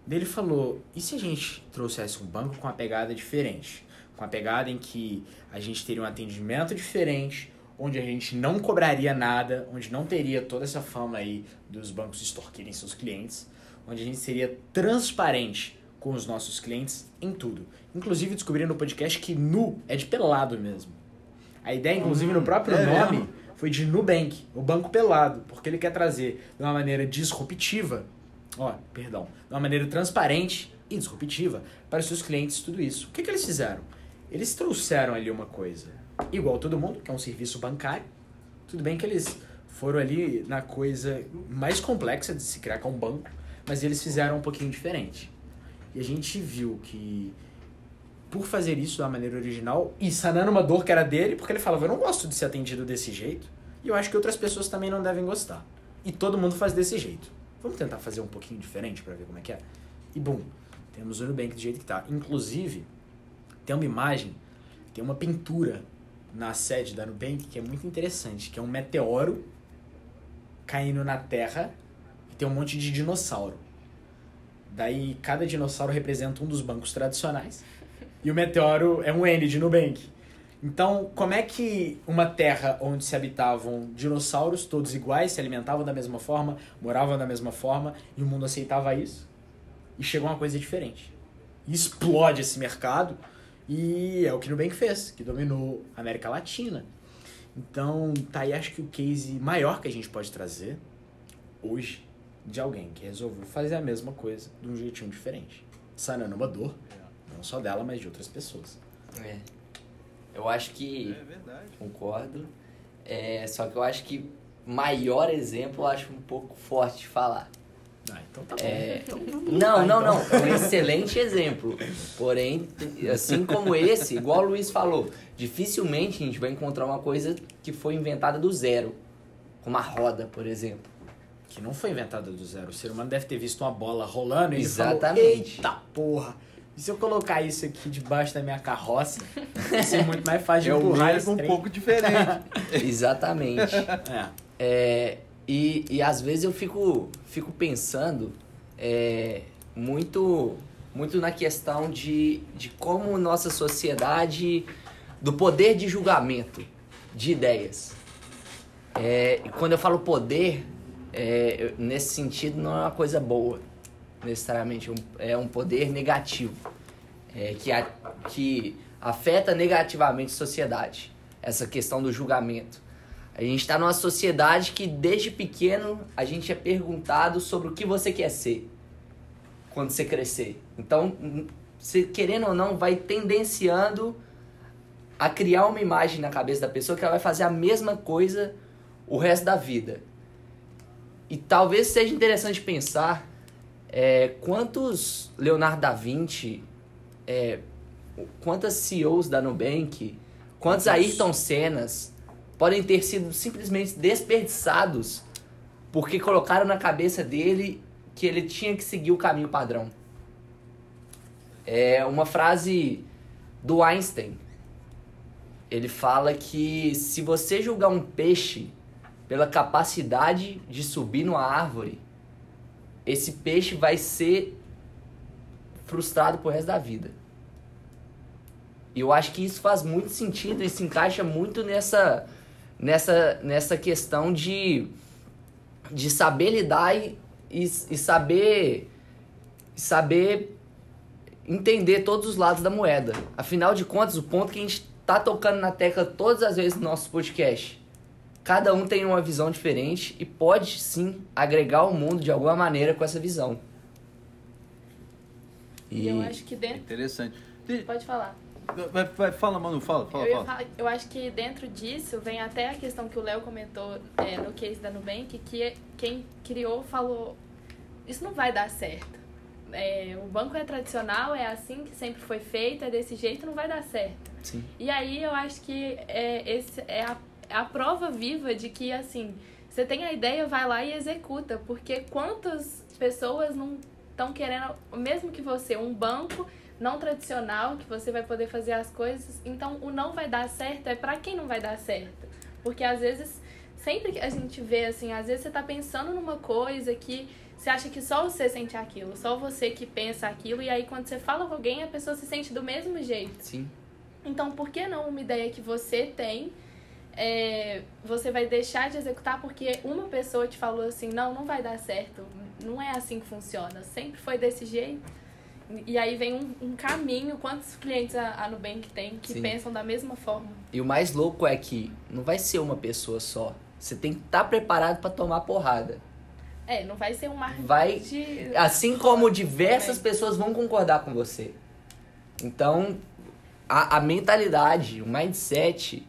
Daí ele falou, e se a gente trouxesse um banco com uma pegada diferente? Com a pegada em que a gente teria um atendimento diferente, onde a gente não cobraria nada, onde não teria toda essa fama aí dos bancos extorquirem seus clientes, onde a gente seria transparente com os nossos clientes em tudo. Inclusive descobrindo no podcast que nu é de pelado mesmo. A ideia, inclusive, no próprio é nome mesmo? foi de Nubank, o banco pelado, porque ele quer trazer de uma maneira disruptiva, ó, perdão, de uma maneira transparente e disruptiva para os seus clientes tudo isso. O que, que eles fizeram? Eles trouxeram ali uma coisa igual todo mundo, que é um serviço bancário. Tudo bem que eles foram ali na coisa mais complexa de se criar, é um banco, mas eles fizeram um pouquinho diferente. E a gente viu que por fazer isso da maneira original e sanando uma dor que era dele, porque ele falava, eu não gosto de ser atendido desse jeito, e eu acho que outras pessoas também não devem gostar. E todo mundo faz desse jeito. Vamos tentar fazer um pouquinho diferente para ver como é que é? E bum, temos o Nubank do jeito que tá. Inclusive, tem uma imagem, tem uma pintura na sede da Nubank que é muito interessante, que é um meteoro caindo na Terra e tem um monte de dinossauro. Daí cada dinossauro representa um dos bancos tradicionais. E o meteoro é um N de Nubank. Então, como é que uma terra onde se habitavam dinossauros, todos iguais, se alimentavam da mesma forma, moravam da mesma forma, e o mundo aceitava isso? E chegou uma coisa diferente. E explode esse mercado, e é o que Nubank fez, que dominou a América Latina. Então, tá aí acho que o case maior que a gente pode trazer hoje de alguém que resolveu fazer a mesma coisa de um jeitinho diferente. Sanando uma dor, não só dela, mas de outras pessoas. É. Eu acho que. verdade. Concordo. É, só que eu acho que maior exemplo eu acho um pouco forte de falar. Ah, então tá bom. É, Então vamos Não, não, então. não. É um excelente exemplo. Porém, assim como esse, igual o Luiz falou, dificilmente a gente vai encontrar uma coisa que foi inventada do zero. como a roda, por exemplo. Que não foi inventada do zero. O ser humano deve ter visto uma bola rolando e Exatamente. falou, eita porra, e se eu colocar isso aqui debaixo da minha carroça, vai ser muito mais fácil É de o empurrar esse um trem. pouco diferente. Exatamente. É. É, e, e às vezes eu fico, fico pensando é, muito, muito na questão de, de como nossa sociedade, do poder de julgamento de ideias. É, e quando eu falo poder, é, nesse sentido não é uma coisa boa, necessariamente. um- É um poder negativo, é, que, a- que afeta negativamente a sociedade. Essa questão do julgamento. A gente está numa sociedade que desde pequeno a gente é perguntado sobre o que você quer ser quando você crescer. Então, você, querendo ou não, vai tendenciando a criar uma imagem na cabeça da pessoa que ela vai fazer a mesma coisa o resto da vida. E talvez seja interessante pensar é, quantos Leonardo da Vinci, é, quantas CEOs da Nubank, quantos Ayrton Sennas podem ter sido simplesmente desperdiçados porque colocaram na cabeça dele que ele tinha que seguir o caminho padrão. É uma frase do Einstein. Ele fala que se você julgar um peixe pela capacidade de subir numa árvore, esse peixe vai ser frustrado pro resto da vida. E eu acho que isso faz muito sentido e se encaixa muito nessa nessa nessa questão de de saber lidar e, e, e saber saber entender todos os lados da moeda. Afinal de contas, o ponto que a gente tá tocando na tecla todas as vezes no nosso podcast. Cada um tem uma visão diferente e pode sim agregar o mundo de alguma maneira com essa visão. E eu acho que dentro. Interessante. De- Pode falar. Vai, vai, fala, Manu, fala, fala, eu, fala. falar- eu acho que dentro disso vem até a questão que o Léo comentou é, no case da Nubank, que quem criou falou, isso não vai dar certo. É, o banco é tradicional, é assim que sempre foi feito, é desse jeito, não vai dar certo. Sim. E aí eu acho que é, esse é a, é a prova viva de que, assim, você tem a ideia, vai lá e executa. Porque quantas pessoas não estão querendo, mesmo que você, um banco não tradicional, que você vai poder fazer as coisas. Então, o não vai dar certo é pra quem não vai dar certo. Porque às vezes, sempre que a gente vê, assim, às vezes você tá pensando numa coisa que você acha que só você sente aquilo, só você que pensa aquilo, e aí quando você fala com alguém, a pessoa se sente do mesmo jeito. Sim. Então, por que não uma ideia que você tem, é, você vai deixar de executar porque uma pessoa te falou assim, não, não vai dar certo, não é assim que funciona, sempre foi desse jeito. E aí vem um, um caminho, quantos clientes a, a Nubank tem que Sim. pensam da mesma forma? E o mais louco é que não vai ser uma pessoa só. Você tem que estar preparado para tomar porrada. É, não vai ser um marketing Vai- de... Assim como diversas Também. pessoas vão concordar com você. Então, a, a mentalidade, o mindset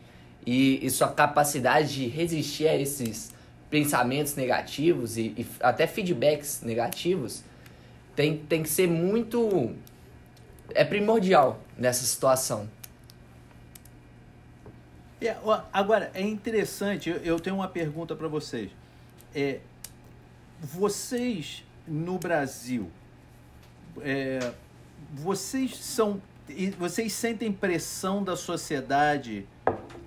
e, e sua capacidade de resistir a esses pensamentos negativos e, e até feedbacks negativos tem, tem que ser muito. É primordial nessa situação. É, agora, é interessante, eu, tenho uma pergunta para vocês. É, vocês, no Brasil, é, vocês são. Vocês sentem pressão da sociedade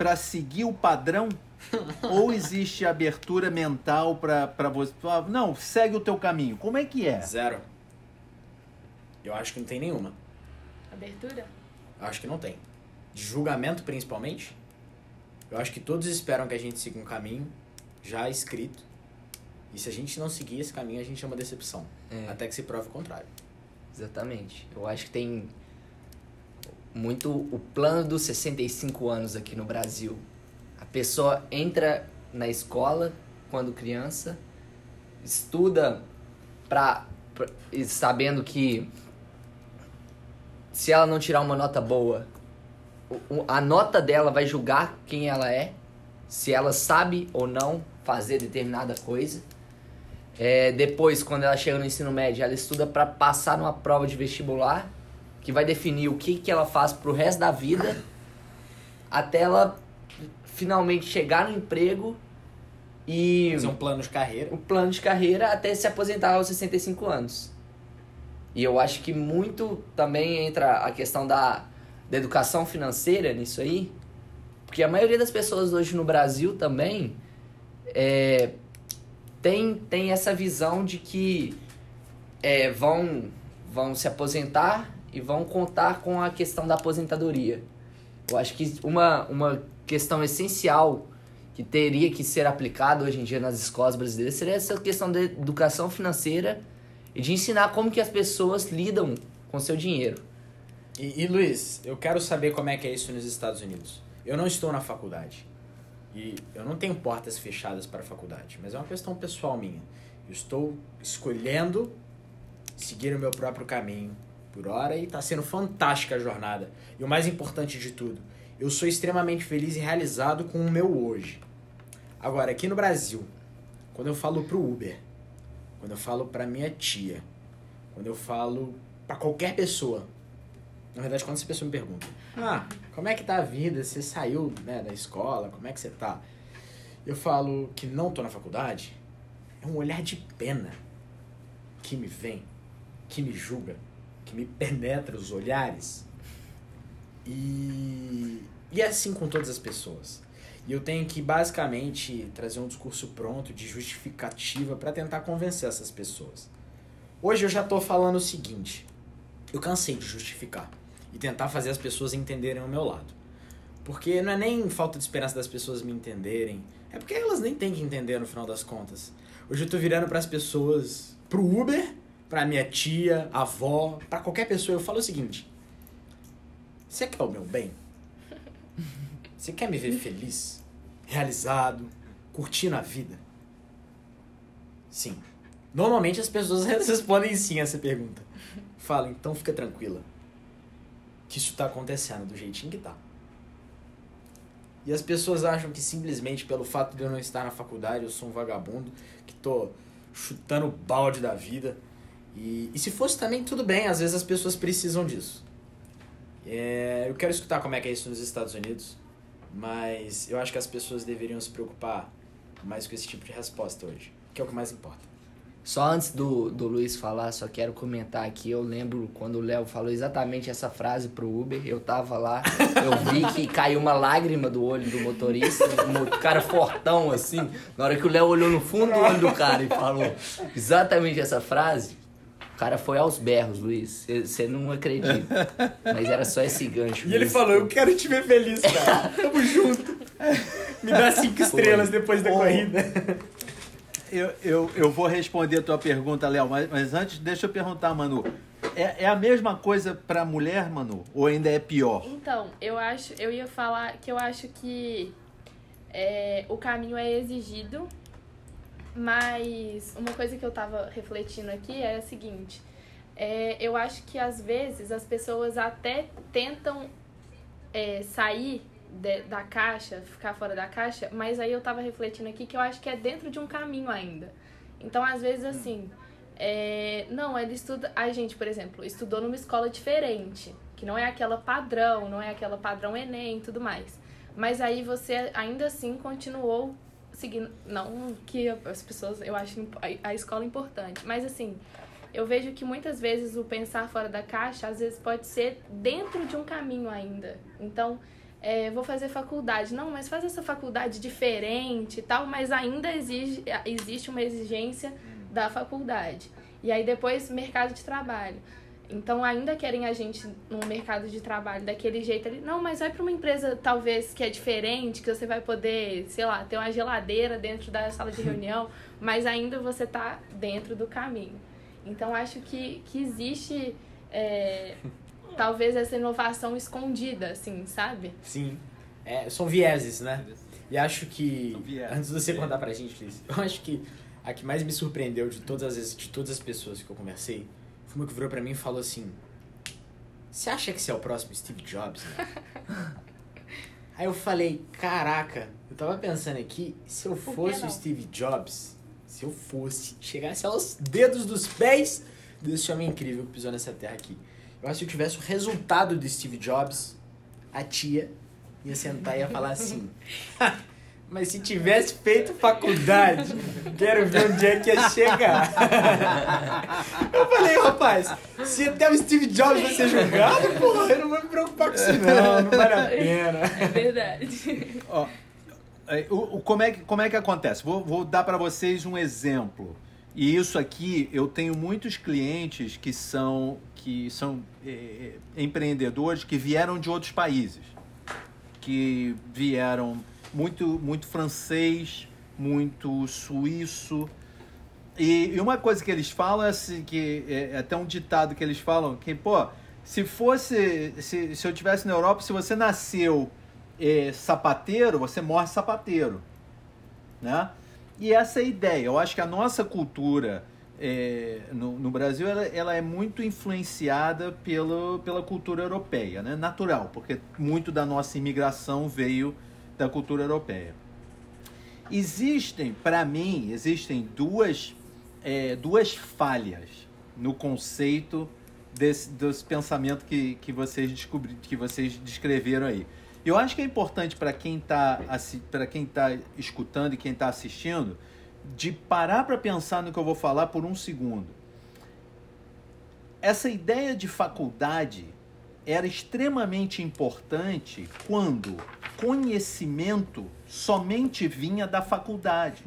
para seguir o padrão? Ou existe abertura mental para você? Não, segue o teu caminho. Como é que é? Zero. Eu acho que não tem nenhuma. Abertura? Eu acho que não tem. De julgamento, principalmente. Eu acho que todos esperam que a gente siga um caminho já escrito. E se a gente não seguir esse caminho, a gente é uma decepção. É. Até que se prove o contrário. Exatamente. Eu acho que tem muito o plano dos 65 anos aqui no Brasil. A pessoa entra na escola quando criança, estuda e sabendo que se ela não tirar uma nota boa, a nota dela vai julgar quem ela é, se ela sabe ou não fazer determinada coisa. É, depois, quando ela chega no ensino médio, ela estuda para passar numa prova de vestibular, que vai definir o que, que ela faz pro resto da vida, até ela finalmente chegar no emprego E Fazer um plano de carreira. o plano de carreira até se aposentar aos 65 anos. E eu acho que muito também entra a questão da, da educação financeira nisso aí, porque a maioria das pessoas hoje no Brasil também é, tem, tem essa visão de que é, vão, vão se aposentar e vão contar com a questão da aposentadoria. Eu acho que uma, uma questão essencial que teria que ser aplicada hoje em dia nas escolas brasileiras seria essa questão da educação financeira e de ensinar como que as pessoas lidam com seu dinheiro. E, e, Luiz, eu quero saber como é que é isso nos Estados Unidos. Eu não estou na faculdade. E eu não tenho portas fechadas para a faculdade, mas é uma questão pessoal minha. Eu estou escolhendo seguir o meu próprio caminho por hora e está sendo fantástica a jornada. E o mais importante de tudo, eu sou extremamente feliz e realizado com o meu hoje. Agora, aqui no Brasil, quando eu falo pro Uber, quando eu falo pra minha tia, quando eu falo pra qualquer pessoa, na verdade, quando essa pessoa me pergunta, ah, como é que tá a vida? Você saiu né, da escola? Como é que você tá? Eu falo que não tô na faculdade, é um olhar de pena que me vem, que me julga, que me penetra os olhares. E, e é assim com todas as pessoas. E eu tenho que basicamente trazer um discurso pronto de justificativa para tentar convencer essas pessoas. Hoje eu já tô falando o seguinte: eu cansei de justificar e tentar fazer as pessoas entenderem o meu lado. Porque não é nem falta de esperança das pessoas me entenderem, é porque elas nem têm que entender no final das contas. Hoje eu tô virando para as pessoas, pro Uber, pra minha tia, avó, para qualquer pessoa, eu falo o seguinte: você quer o meu bem? Você quer me ver feliz, realizado, curtindo a vida? Sim. Normalmente as pessoas respondem sim a essa pergunta. Fala, então fica tranquila. Que isso tá acontecendo do jeitinho que tá. E as pessoas acham que simplesmente pelo fato de eu não estar na faculdade eu sou um vagabundo, que tô chutando o balde da vida. E, e se fosse também, tudo bem, às vezes as pessoas precisam disso. É, eu quero escutar como é que é isso nos Estados Unidos, mas eu acho que as pessoas deveriam se preocupar mais com esse tipo de resposta hoje, que é o que mais importa. Só antes do, do Luiz falar, só quero comentar aqui. Eu lembro quando o Léo falou exatamente essa frase pro Uber. Eu tava lá, eu vi que caiu uma lágrima do olho do motorista. Um cara fortão assim. Na hora que o Léo olhou no fundo do olho do cara e falou exatamente essa frase, cara foi aos berros, Luiz. Você não acredita. Mas era só esse gancho. E ele falou: Eu quero te ver feliz, cara. Tamo junto. Me dá cinco estrelas depois da Ô. corrida. Eu, eu, eu vou responder a tua pergunta, Léo, mas, mas antes deixa eu perguntar, Manu. É, é a mesma coisa pra mulher, Manu? Ou ainda é pior? Então, eu acho, eu ia falar que eu acho que é, o caminho é exigido, mas uma coisa que eu tava refletindo aqui é a seguinte. É, eu acho que às vezes as pessoas até tentam é, sair de- da caixa, ficar fora da caixa, mas aí eu tava refletindo aqui que eu acho que é dentro de um caminho ainda. Então, às vezes, assim, é, não, ele estuda. A gente, por exemplo, estudou numa escola diferente, que não é aquela padrão, não é aquela padrão Enem e tudo mais. Mas aí você ainda assim continuou seguindo. Não que as pessoas. Eu acho a- escola importante, mas assim. Eu vejo que muitas vezes o pensar fora da caixa, às vezes pode ser dentro de um caminho ainda. Então, é, vou fazer faculdade. Não, mas faz essa faculdade diferente e tal, mas ainda exige, existe uma exigência da faculdade. E aí depois, mercado de trabalho. Então, ainda querem a gente no mercado de trabalho daquele jeito ali. Não, mas vai para uma empresa talvez que é diferente, que você vai poder, sei lá, ter uma geladeira dentro da sala de reunião, mas ainda você tá dentro do caminho. Então, acho que, que existe é, talvez essa inovação escondida, assim, sabe? Sim. É, são vieses, né? E acho que. Antes de você contar pra gente, Liz, eu acho que a que mais me surpreendeu de todas as, de todas as pessoas que eu conversei foi uma que virou pra mim e falou assim: Você acha que você é o próximo Steve Jobs? Né? Aí eu falei: Caraca, eu tava pensando aqui, se eu fosse o? Steve Jobs, se eu fosse, chegasse aos dedos dos pés desse homem incrível que pisou nessa terra aqui. Eu acho que se eu tivesse o resultado do Steve Jobs, a tia ia sentar e ia falar assim: Mas se tivesse feito faculdade, quero ver onde é que ia chegar. Eu falei, rapaz, se até o Steve Jobs vai ser julgado, porra, eu não vou me preocupar com isso não, não vale a pena. É verdade. Ó, é, o, o- como, é que, como é que acontece? Vou, vou dar para vocês um exemplo. E isso aqui, eu tenho muitos clientes que são, que são é, é, empreendedores que vieram de outros países. Que vieram muito, muito francês, muito suíço. E, e uma coisa que eles falam é assim, que é, é até um ditado que eles falam, que, pô, se fosse, se, se eu tivesse na Europa, se você nasceu é, sapateiro, você morre sapateiro, né? E essa é a ideia. Eu acho que a nossa cultura é, no, no Brasil ela, ela é muito influenciada pelo, pela cultura europeia, né? Natural, porque muito da nossa imigração veio da cultura europeia. Existem, para mim, existem duas, é, duas falhas no conceito desse, desse pensamento que, que, vocês descobri, que vocês descreveram aí. Eu acho que é importante para quem está para quem tá escutando e quem está assistindo de parar para pensar no que eu vou falar por um segundo. Essa ideia de faculdade era extremamente importante quando conhecimento somente vinha da faculdade.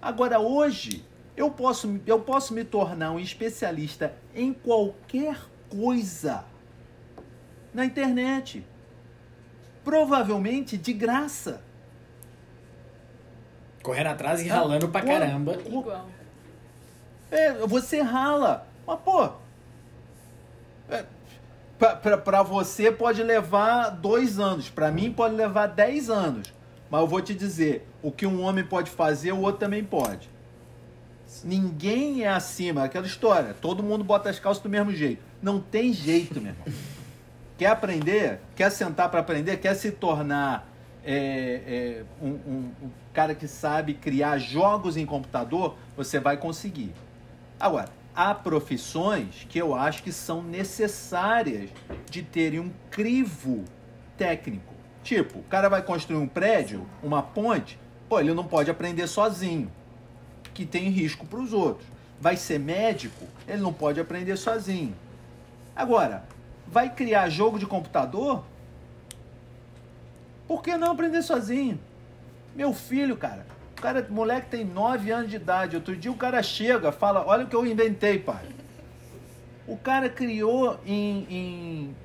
Agora hoje eu posso, eu posso me tornar um especialista em qualquer coisa na internet. Provavelmente de graça. Correndo atrás e ralando pra caramba. Igual. É, você rala. Mas, pô. É, pra você pode levar dois anos. Pra mim pode levar dez anos. Mas eu vou te dizer: o que um homem pode fazer, o outro também pode. Ninguém é acima. Aquela história. Todo mundo bota as calças do mesmo jeito. Não tem jeito, meu irmão. Quer aprender? Quer sentar para aprender? Quer se tornar é, é, um, um, um cara que sabe criar jogos em computador? Você vai conseguir. Agora, há profissões que eu acho que são necessárias de terem um crivo técnico. Tipo, o cara vai construir um prédio, uma ponte, pô, ele não pode aprender sozinho, que tem risco para os outros. Vai ser médico, ele não pode aprender sozinho. Agora, vai criar jogo de computador? Por que não aprender sozinho? Meu filho, cara, cara, o moleque tem 9 anos de idade. Outro dia o cara chega, fala: Olha o que eu inventei, pai. O cara criou em, em,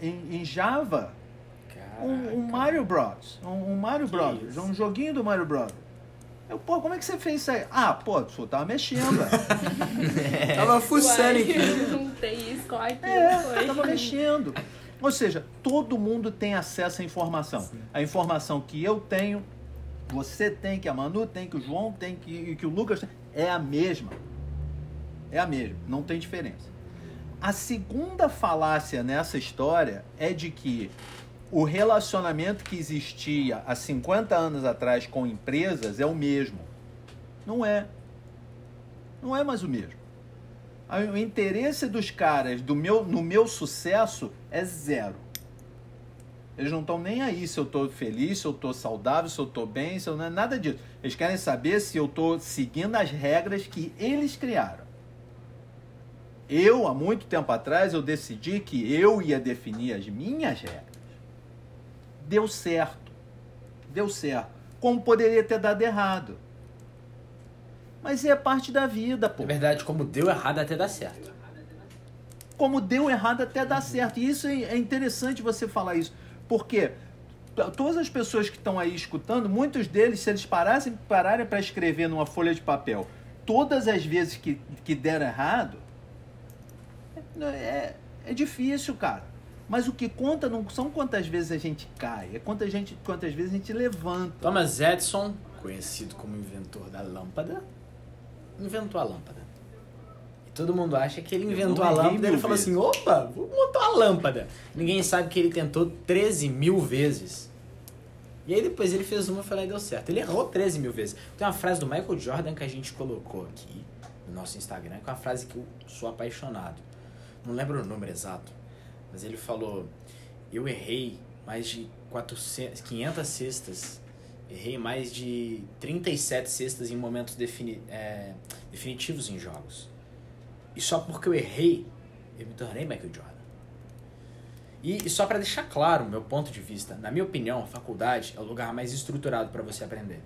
em, em Java um, um, Mario Bros. Um, um Mario Bros. isso? Um joguinho do Mario Bros. Eu, pô, como é que você fez isso aí? Ah, pô, tu tava mexendo. velho. Tava fuçando aqui. Juntei isso com aquilo. É, foi. tava mexendo. Ou seja, todo mundo tem acesso à informação. A informação que eu tenho, você tem, que a Manu tem, que o João tem, que, que o Lucas tem, é a mesma. É a mesma, não tem diferença. A segunda falácia nessa história é de que o relacionamento que existia há 50 anos atrás com empresas é o mesmo. Não é. Não é mais o mesmo. O interesse dos caras do meu, no meu sucesso é zero. Eles não estão nem aí se eu estou feliz, se eu estou saudável, se eu estou bem, se eu não é nada disso. Eles querem saber se eu estou seguindo as regras que eles criaram. Eu, há muito tempo atrás, eu decidi que eu ia definir as minhas regras. Deu certo. Deu certo. Como poderia ter dado errado. Mas é parte da vida, pô. Na verdade, como deu errado até dar certo. como deu errado até dar certo. E isso é é interessante você falar isso, porque todas as pessoas que estão aí escutando, muitos deles, se eles parassem, pararem para escrever numa folha de papel todas as vezes que, que deram errado, é, é difícil, cara. Mas o que conta não são quantas vezes a gente cai, é quantas, gente, quantas vezes a gente levanta. Thomas Edison, conhecido como inventor da lâmpada, inventou a lâmpada. Todo mundo acha que ele inventou a lâmpada e ele falou vezes. assim: opa, vou montar uma lâmpada. Ninguém sabe que ele tentou 13 mil vezes. E aí depois ele fez uma e foi lá e deu certo. Ele errou 13 mil vezes. Tem uma frase do Michael Jordan que a gente colocou aqui no nosso Instagram, que é uma frase que eu sou apaixonado. Não lembro o número exato, mas ele falou: Eu errei mais de 400, 500 cestas Errei mais de 37 cestas em momentos defini é, definitivos em jogos. E só porque eu errei, eu me tornei Michael Jordan. E, e só para deixar claro o meu ponto de vista, na minha opinião, a faculdade é o lugar mais estruturado para você aprender.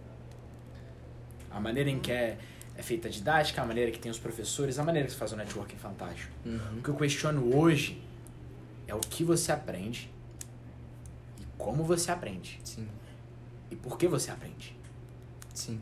A maneira em que é, é feita a didática, a maneira que tem os professores, a maneira que se faz o networking fantástico. Uhum. O que eu questiono hoje é o que você aprende e como você aprende Sim, e por que você aprende. sim.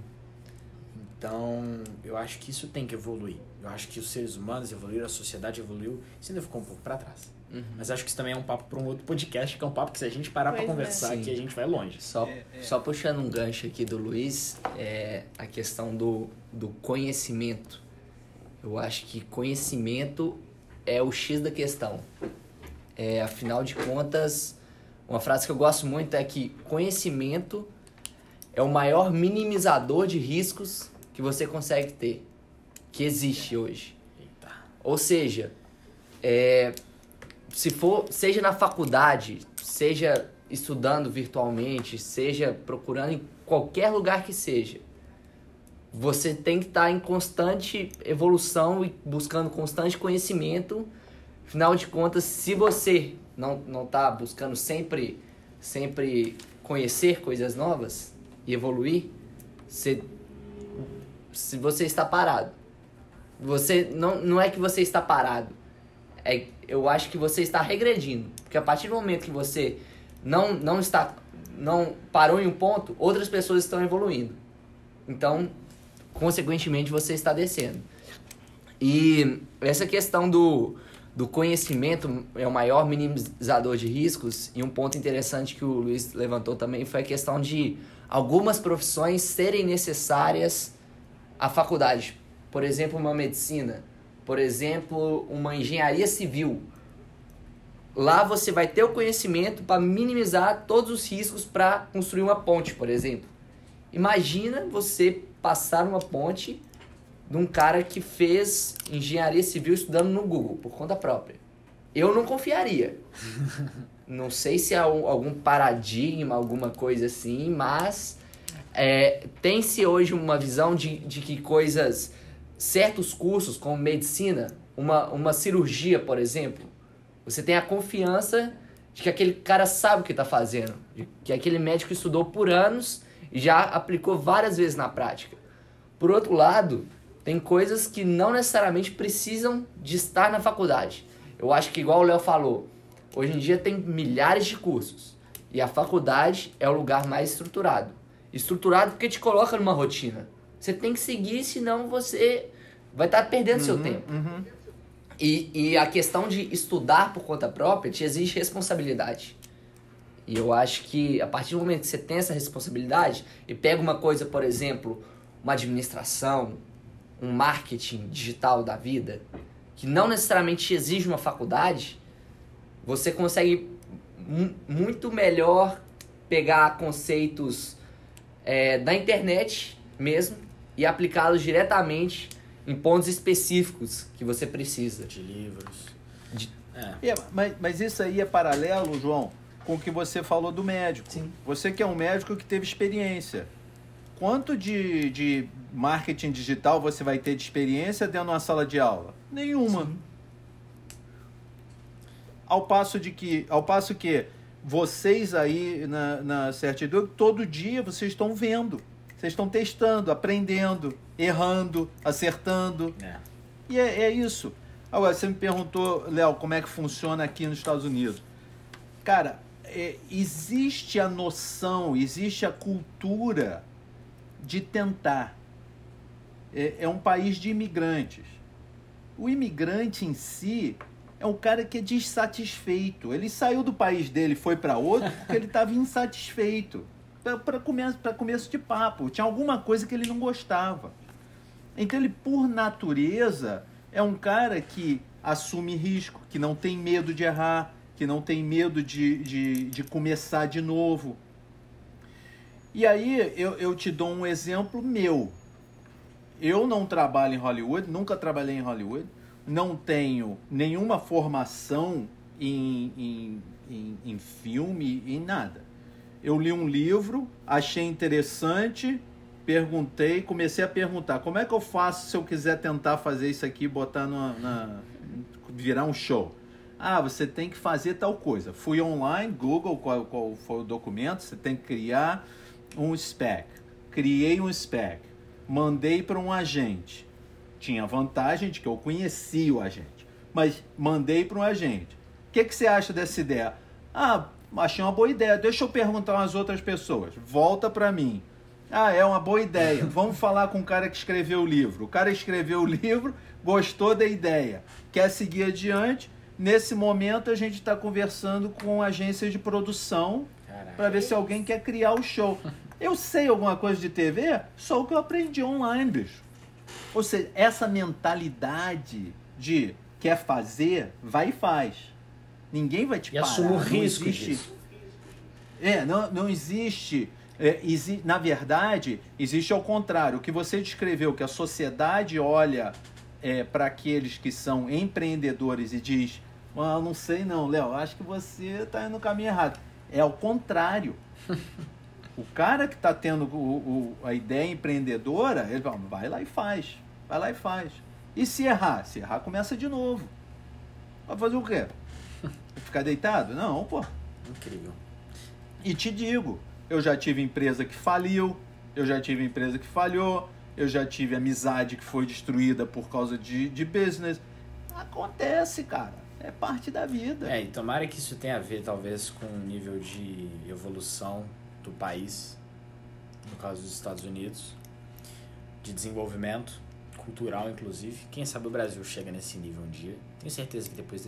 Então, eu acho que isso tem que evoluir. Eu acho que os seres humanos evoluíram, a sociedade evoluiu, isso ainda ficou um pouco para trás. Uhum. Mas acho que isso também é um papo para um outro podcast, que é um papo que se a gente parar para é. conversar Sim. aqui, a gente vai longe. Só, É, é. só puxando um gancho aqui do Luiz, é a questão do, do conhecimento. Eu acho que conhecimento é o X da questão. É, afinal de contas, uma frase que eu gosto muito é que conhecimento é o maior minimizador de riscos que você consegue ter, que existe hoje. Eita. Ou seja, é, se for, seja na faculdade, seja estudando virtualmente, seja procurando em qualquer lugar que seja, você tem que estar em constante evolução e buscando constante conhecimento. Afinal de contas, se você não não está buscando sempre sempre conhecer coisas novas e evoluir, você, se você está parado. Você não, não é que você está parado. É, eu acho que você está regredindo. Porque a partir do momento que você não, não está não parou em um ponto, outras pessoas estão evoluindo. Então, consequentemente, você está descendo. E essa questão do, do conhecimento é o maior minimizador de riscos. E um ponto interessante que o Luiz levantou também foi a questão de algumas profissões serem necessárias à faculdade. Por exemplo, uma medicina. Por exemplo, uma engenharia civil. Lá você vai ter o conhecimento para minimizar todos os riscos para construir uma ponte, por exemplo. Imagina você passar uma ponte de um cara que fez engenharia civil estudando no Google, por conta própria. Eu não confiaria. não sei se há um- algum paradigma, alguma coisa assim, mas é, tem-se hoje uma visão de, de que coisas, certos cursos, como medicina, uma, uma cirurgia, por exemplo, você tem a confiança de que aquele cara sabe o que está fazendo, que aquele médico estudou por anos e já aplicou várias vezes na prática. Por outro lado, tem coisas que não necessariamente precisam de estar na faculdade. Eu acho que, igual o Léo falou, hoje em dia tem milhares de cursos e a faculdade é o lugar mais estruturado. Estruturado porque te coloca numa rotina. Você tem que seguir, senão você vai estar perdendo seu tempo. Uhum. E, e a questão de estudar por conta própria te exige responsabilidade. E eu acho que a partir do momento que você tem essa responsabilidade e pega uma coisa, por exemplo, uma administração, um marketing digital da vida, que não necessariamente te exige uma faculdade, você consegue mu- muito melhor pegar conceitos é, da internet mesmo e aplicá-los diretamente em pontos específicos que você precisa. De livros. De- É. É, mas, mas isso aí é paralelo, João, com o que você falou do médico. Sim. Você que é um médico que teve experiência. Quanto de, de marketing digital você vai ter de experiência dentro de uma sala de aula? Nenhuma. Ao passo de que, ao passo que vocês aí na, na certidão, todo dia vocês estão vendo. Vocês estão testando, aprendendo, errando, acertando. É. E é, é isso. Agora, você me perguntou, Léo, como é que funciona aqui nos Estados Unidos. Cara, é, existe a noção, existe a cultura de tentar. É, é um país de imigrantes. O imigrante em si é um cara que é desatisfeito. Ele saiu do país dele foi para outro porque ele estava insatisfeito. Para começo, começo de papo. Tinha alguma coisa que ele não gostava. Então ele, por natureza, é um cara que assume risco, que não tem medo de errar, que não tem medo de, de, de começar de novo. E aí eu, eu te dou um exemplo meu. Eu não trabalho em Hollywood, nunca trabalhei em Hollywood, não tenho nenhuma formação em, em, em, em filme, em nada. eu li um livro, achei interessante, perguntei, comecei a perguntar, como é que eu faço se eu quiser tentar fazer isso aqui, botar na, na virar um show? Ah, você tem que fazer tal coisa. Fui online, Google, qual, qual foi o documento, você tem que criar um spec. Criei um spec, mandei para um agente. Tinha a vantagem de que eu conhecia o agente, mas mandei para um agente. O que, que você acha dessa ideia? Ah, achei uma boa ideia. Deixa eu perguntar umas outras pessoas. Volta para mim. Ah, é uma boa ideia. Vamos falar com o cara que escreveu o livro. O cara escreveu o livro, gostou da ideia, quer seguir adiante. Nesse momento, a gente está conversando com agências de produção para ver se alguém quer criar o show. Eu sei alguma coisa de TV, só o que eu aprendi online, bicho. Ou seja, essa mentalidade de quer fazer, vai e faz. Ninguém vai te E parar. assume o não risco existe- disso. É, não, não existe. é, exi- na verdade, existe ao contrário. O que você descreveu, que a sociedade olha para aqueles que são empreendedores e diz: ah, não sei não, Léo, acho que você está indo no caminho errado. É ao contrário. O cara que está tendo o- o- a ideia empreendedora, ele fala, vai lá e faz. Vai lá e faz. E se errar? Se errar, começa de novo. Vai fazer o quê? Vai ficar deitado? Não, pô. Incrível. E te digo, eu já tive empresa que faliu, eu já tive empresa que falhou, eu já tive amizade que foi destruída por causa de, de business. Acontece, cara. É parte da vida. É, e tomara que isso tenha a ver, talvez, com o nível de evolução do país, no caso dos Estados Unidos, de desenvolvimento cultural, inclusive. Quem sabe o Brasil chega nesse nível um dia. Tenho certeza que depois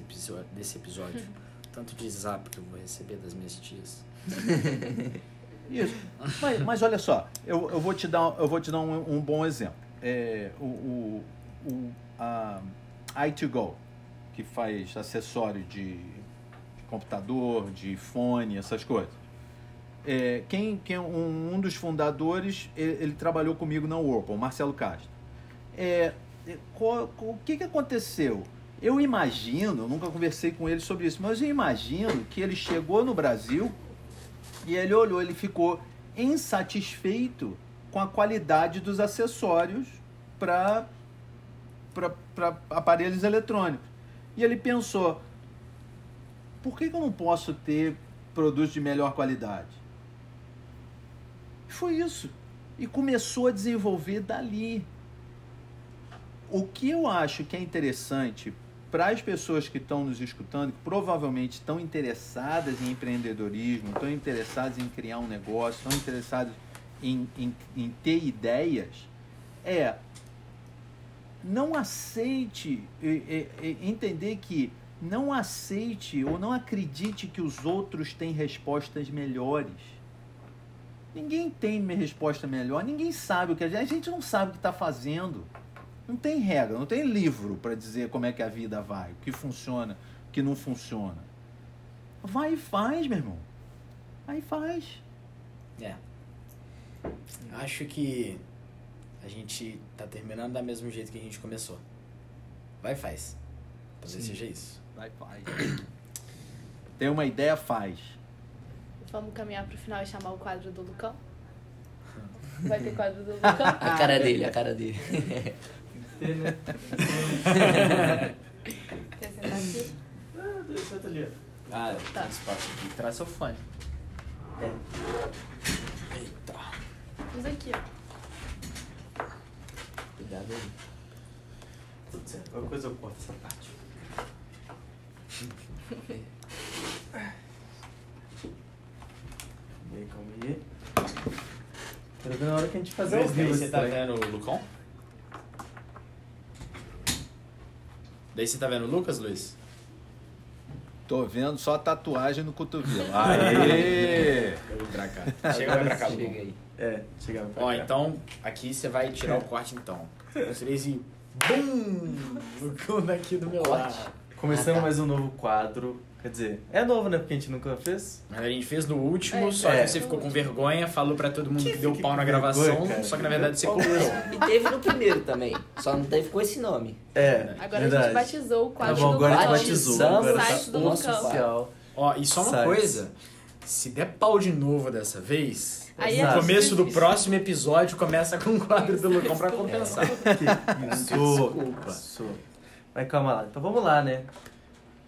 desse episódio, tanto de zap que eu vou receber das minhas tias. Isso. Mas, mas olha só, eu, eu vou te dar, eu vou te dar um, um bom exemplo. É, o, o, o a i2Go, que faz acessório de, de computador, de fone, essas coisas. É, quem, quem um, um dos fundadores, ele, ele trabalhou comigo na Whirlpool, Marcelo Castro. É, é, qual- qual- o que, que aconteceu? Eu imagino, eu nunca conversei com ele sobre isso, mas eu imagino que ele chegou no Brasil e ele olhou, ele ficou insatisfeito com a qualidade dos acessórios para aparelhos eletrônicos. E ele pensou: por que, que eu não posso ter produtos de melhor qualidade? Foi isso. E começou a desenvolver dali. O que eu acho que é interessante para as pessoas que estão nos escutando, que provavelmente estão interessadas em empreendedorismo, estão interessadas em criar um negócio, estão interessadas em, em, em ter ideias, é não aceite, é, é, entender que não aceite ou não acredite que os outros têm respostas melhores. Ninguém tem resposta melhor, ninguém sabe o que a gente, a gente não sabe o que está fazendo. Não tem regra, não tem livro para dizer como é que a vida vai, o que funciona, o que não funciona. Vai e faz, meu irmão. Vai e faz. É. Acho que a gente tá terminando da mesmo jeito que a gente começou. Vai e faz. Talvez seja isso. Vai e faz. Tem uma ideia, faz. Vamos caminhar pro final e chamar o quadro do Lucão? Vai ter quadro do Lucão? A cara dele, a cara dele. Quer sentar aqui? Ah, Tá. tem espaço aqui. Traz seu fone. Eita. Usa aqui, ó. Cuidado aí. Tudo certo. Qualquer coisa eu corto essa parte. Aí, calma aí. Quero ver na hora que a gente fazer Luiz, os daí você tá vendo o Lucão? Daí você tá vendo o Lucas, Luiz? Tô vendo só tatuagem no cotovelo. Aê! Eu vou pra cá. Chega pra cá, Chega aí. É, chegava pra Ó, cá. então, aqui você vai tirar o corte então. Os três e... BUM! Lucão daqui do meu Corte. lado. Começando Ah, tá. mais um novo quadro. Quer dizer, é novo, né? Porque a gente nunca fez. A gente fez no último, É, só é. que você ficou com vergonha, falou pra todo mundo que, Que deu pau na gravação, vergonha, cara. só que na verdade você Deu cortou. E teve no primeiro também. Só não teve com esse nome. É, Agora verdade. a gente batizou o Tá quadro bom, do agora a gente batizou. Batizamos Agora o site tá do Lucão. oficial. Ó, e só uma Sites. coisa, Se der pau de novo dessa vez, Aí no é começo do próximo episódio começa com o quadro do Lucão pra compensar. Isso. Desculpa. Isso. Mas calma lá. Então vamos lá, né?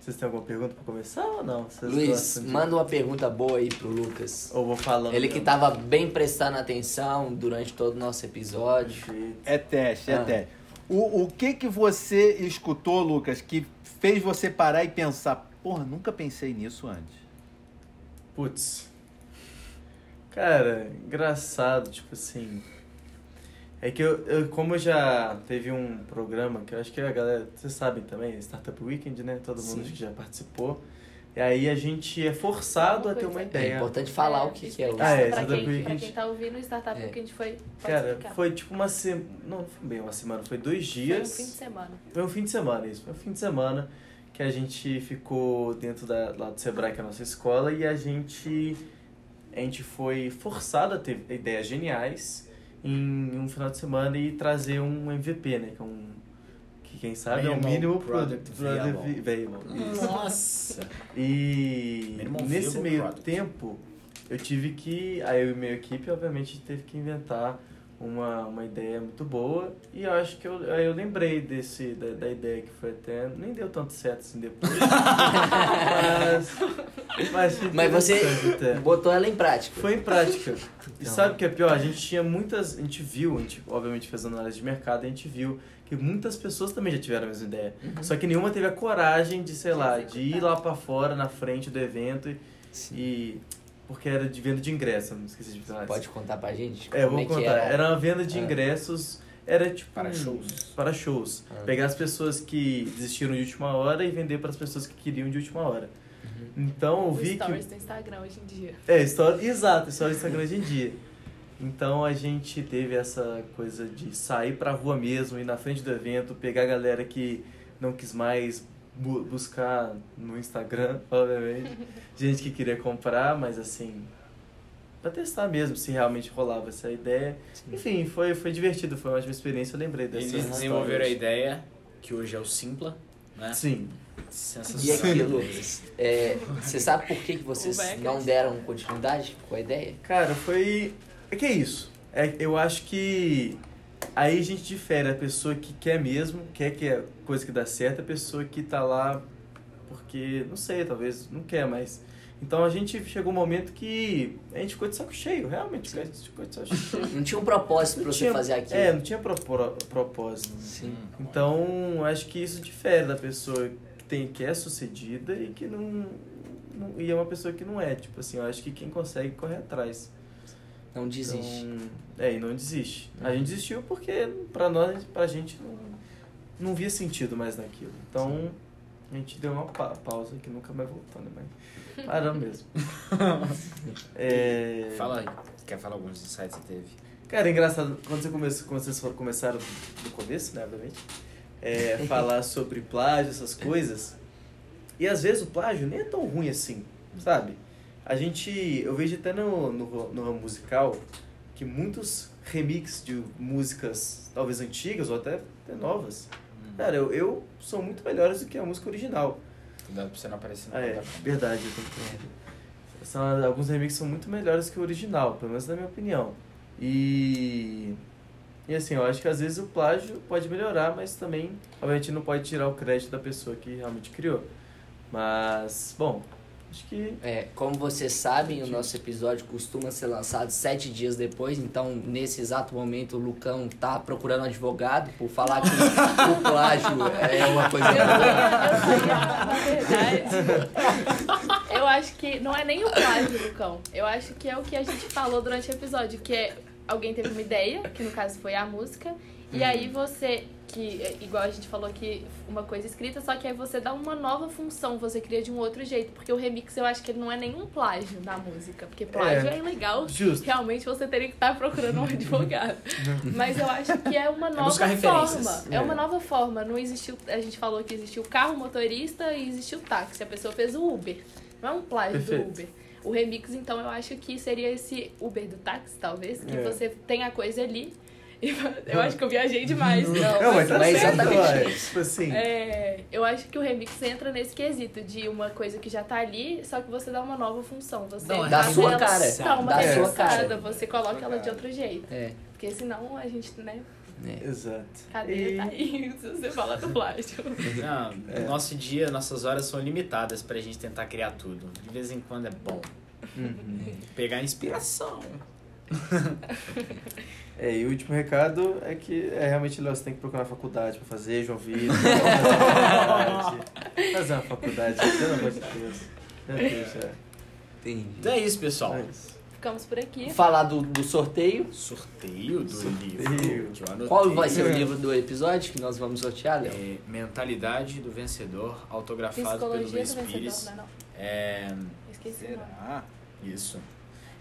Vocês têm alguma pergunta pra começar ou não? Vocês Luiz, de- manda uma pergunta boa aí pro Lucas. Ou vou falando. Ele que mesmo? tava bem prestando atenção durante todo o nosso episódio. É teste, é Ah. teste. O, o que que você escutou, Lucas, que fez você parar e pensar, porra, nunca pensei nisso antes? Putz. Cara, engraçado, tipo assim. É que eu, eu- como eu já teve um programa que eu acho que a galera, vocês sabem também, Startup Weekend, né? Todo mundo que já participou. E aí a gente é forçado a ter uma. É ideia. importante falar o que, que é o Ah, é, pra, Startup quem, Weekend. pra quem tá ouvindo o Startup É. Weekend foi. Cara, explicar. foi tipo uma semana. Não, não foi bem uma semana, foi dois Foi um dias. fim de semana. Foi um fim de semana, isso. Foi um fim de semana que a gente ficou dentro da, lá do Sebrae, que é a nossa escola, e a gente, a gente foi forçado a ter ideias geniais em um final de semana e trazer um MVP, né? Que é um. Que quem sabe é o mínimo Product Viable. Viable. Isso. Nossa! E Minimal nesse meio Product. tempo, eu tive que. Aí eu e minha equipe, obviamente, teve que inventar uma, uma ideia muito boa. E eu acho que eu, aí eu lembrei desse, da, da ideia que foi até. Nem deu tanto certo assim depois. mas. Mas, Mas você até. botou ela em prática. Foi em prática. E Então. sabe o que é pior? A gente tinha muitas. A gente viu, a gente obviamente fez análise de mercado, a gente viu que muitas pessoas também já tiveram a mesma ideia. Uhum. Só que nenhuma teve a coragem de, sei lá, de ir lá pra fora na frente do evento e. e- porque era de venda de ingresso, não esqueci de falar. Pode contar pra gente? É, vou que contar. era? Era uma venda de Ah. ingressos. Era tipo. Para shows. Para shows. Ah. Pegar as pessoas que desistiram de última hora e vender para as pessoas que queriam de última hora. Uhum. Então eu O vi que. stories do Instagram hoje em dia. É, história, exato, história do Instagram hoje em dia. Então a gente teve essa coisa de sair pra rua mesmo, ir na frente do evento, pegar a galera que não quis mais bu- buscar no Instagram, obviamente. gente que queria comprar, mas assim, pra testar mesmo se realmente rolava essa ideia. Enfim, foi, foi divertido, foi uma ótima experiência, eu lembrei dessa Eles desenvolveram a ideia, que hoje é o Simpla, né? Sim. E Sensacional. aqui, Lucas? É, você sabe por que, que vocês Beckett. não deram continuidade com a ideia? Cara, foi. É que é isso. É, eu acho que aí a gente difere a pessoa que quer mesmo, quer que é coisa que dá certo, a pessoa que tá lá porque, não sei, talvez não quer mais. Então a gente chegou um momento que a gente ficou de saco cheio, realmente, a gente ficou de saco cheio. Não tinha um propósito pra Não você fazer aquilo. É, não tinha propor- propósito. Sim. Então, acho que isso difere da pessoa que tem que é sucedida e que não, não e é uma pessoa que não é, tipo assim, eu acho que quem consegue correr atrás. Não desiste. Então, é, e não desiste. A gente desistiu porque pra nós, pra gente não, não via sentido mais naquilo. Então, a gente deu uma pa- pausa que nunca mais voltou, né? Mas paramos mesmo. É, Fala aí. Quer falar alguns insights que você teve? Cara, é engraçado, quando, você começou, quando vocês foram- começaram do começo, né, obviamente, é, falar sobre plágio, essas coisas, e às vezes o plágio nem é tão ruim assim, sabe? A gente, eu vejo até no, no, no ramo musical que muitos remixes de músicas, talvez antigas ou até, até novas, cara, eu, eu são muito melhores do que a música original. Cuidado pra você não aparecer no Ah, é, verdade. Eu tenho que... são, alguns remixes são muito melhores que o original, pelo menos na minha opinião. E... E assim, eu acho que às vezes o plágio pode melhorar, mas também, obviamente, não pode tirar o crédito da pessoa que realmente criou. Mas, bom, acho que... É, como vocês sabem, o nosso episódio costuma ser lançado sete dias depois, então nesse exato momento o Lucão tá procurando um advogado por falar que o plágio é uma coisa Eu na verdade, eu acho que não é nem o plágio, Lucão. Eu acho que é o que a gente falou durante o episódio, que é alguém teve uma ideia, que no caso foi a música, e aí você, que é igual a gente falou aqui, uma coisa escrita, só que aí você dá uma nova função, você cria de um outro jeito, porque o remix eu acho que ele não é nenhum plágio da música, porque plágio é, É. ilegal. Justo. Realmente você teria que estar procurando um advogado. Mas eu acho que é uma nova buscar referências. forma. É. É. uma nova forma. Não existiu. A gente falou que existiu o carro motorista e existiu o táxi. A pessoa fez o Uber. Não é um plágio Perfeito. do Uber. O remix, então, eu acho que seria esse Uber do táxi, talvez. Que É. você tem a coisa ali. Eu acho que eu viajei demais. Não, Não, mas tá mas certo, exatamente isso. Tipo assim. É, eu acho que o remix entra nesse quesito de uma coisa que já tá ali, só que você dá uma nova função. Você Não, é da sua ela- cara. Dá uma Da sua cara. você coloca ela de outro jeito. É, Porque senão a gente, né, é. Exato. cadeia E- tá aí se você fala do plágio. Não, É. nosso dia, nossas horas são limitadas pra gente tentar criar tudo. De vez em quando é bom Uhum. pegar inspiração. É, e o último recado é que é realmente, Léo, você tem que procurar faculdade pra fazer, João Vitor. fazer uma faculdade, pelo amor de Deus. Meu Deus, é. Entendi. Então é isso, pessoal. É isso. Ficamos por aqui. Falar do, do sorteio. Sorteio do Sorteio. livro. Qual vai ser o livro do episódio que nós vamos sortear, Léo? É, Mentalidade do Vencedor, autografado pelo Psicologia Luiz do vencedor, Pires. não é não? É, Esqueci. Será? isso.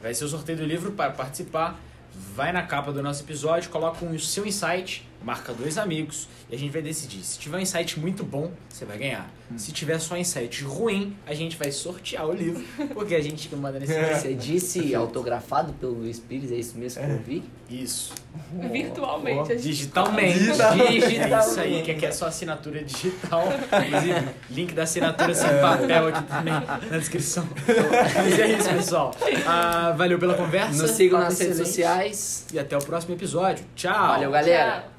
Vai ser o sorteio do livro para participar. Vai na capa do nosso episódio, coloca o seu insight, marca dois amigos e a gente vai decidir. Se tiver um insight muito bom, você vai ganhar. Se tiver só um insight ruim, a gente vai sortear o livro, porque a gente manda nesse É. Você disse autografado pelo Luiz Pires, é isso mesmo que eu vi? Isso. Virtualmente. a gente Digitalmente. Digitalmente. É isso aí, que aqui é só assinatura digital. Inclusive, link da assinatura sem papel aqui também na descrição. Mas é isso, pessoal. Ah, valeu pela conversa. Nos sigam nas redes sociais. E até o próximo episódio. Tchau. Valeu, galera. Tchau.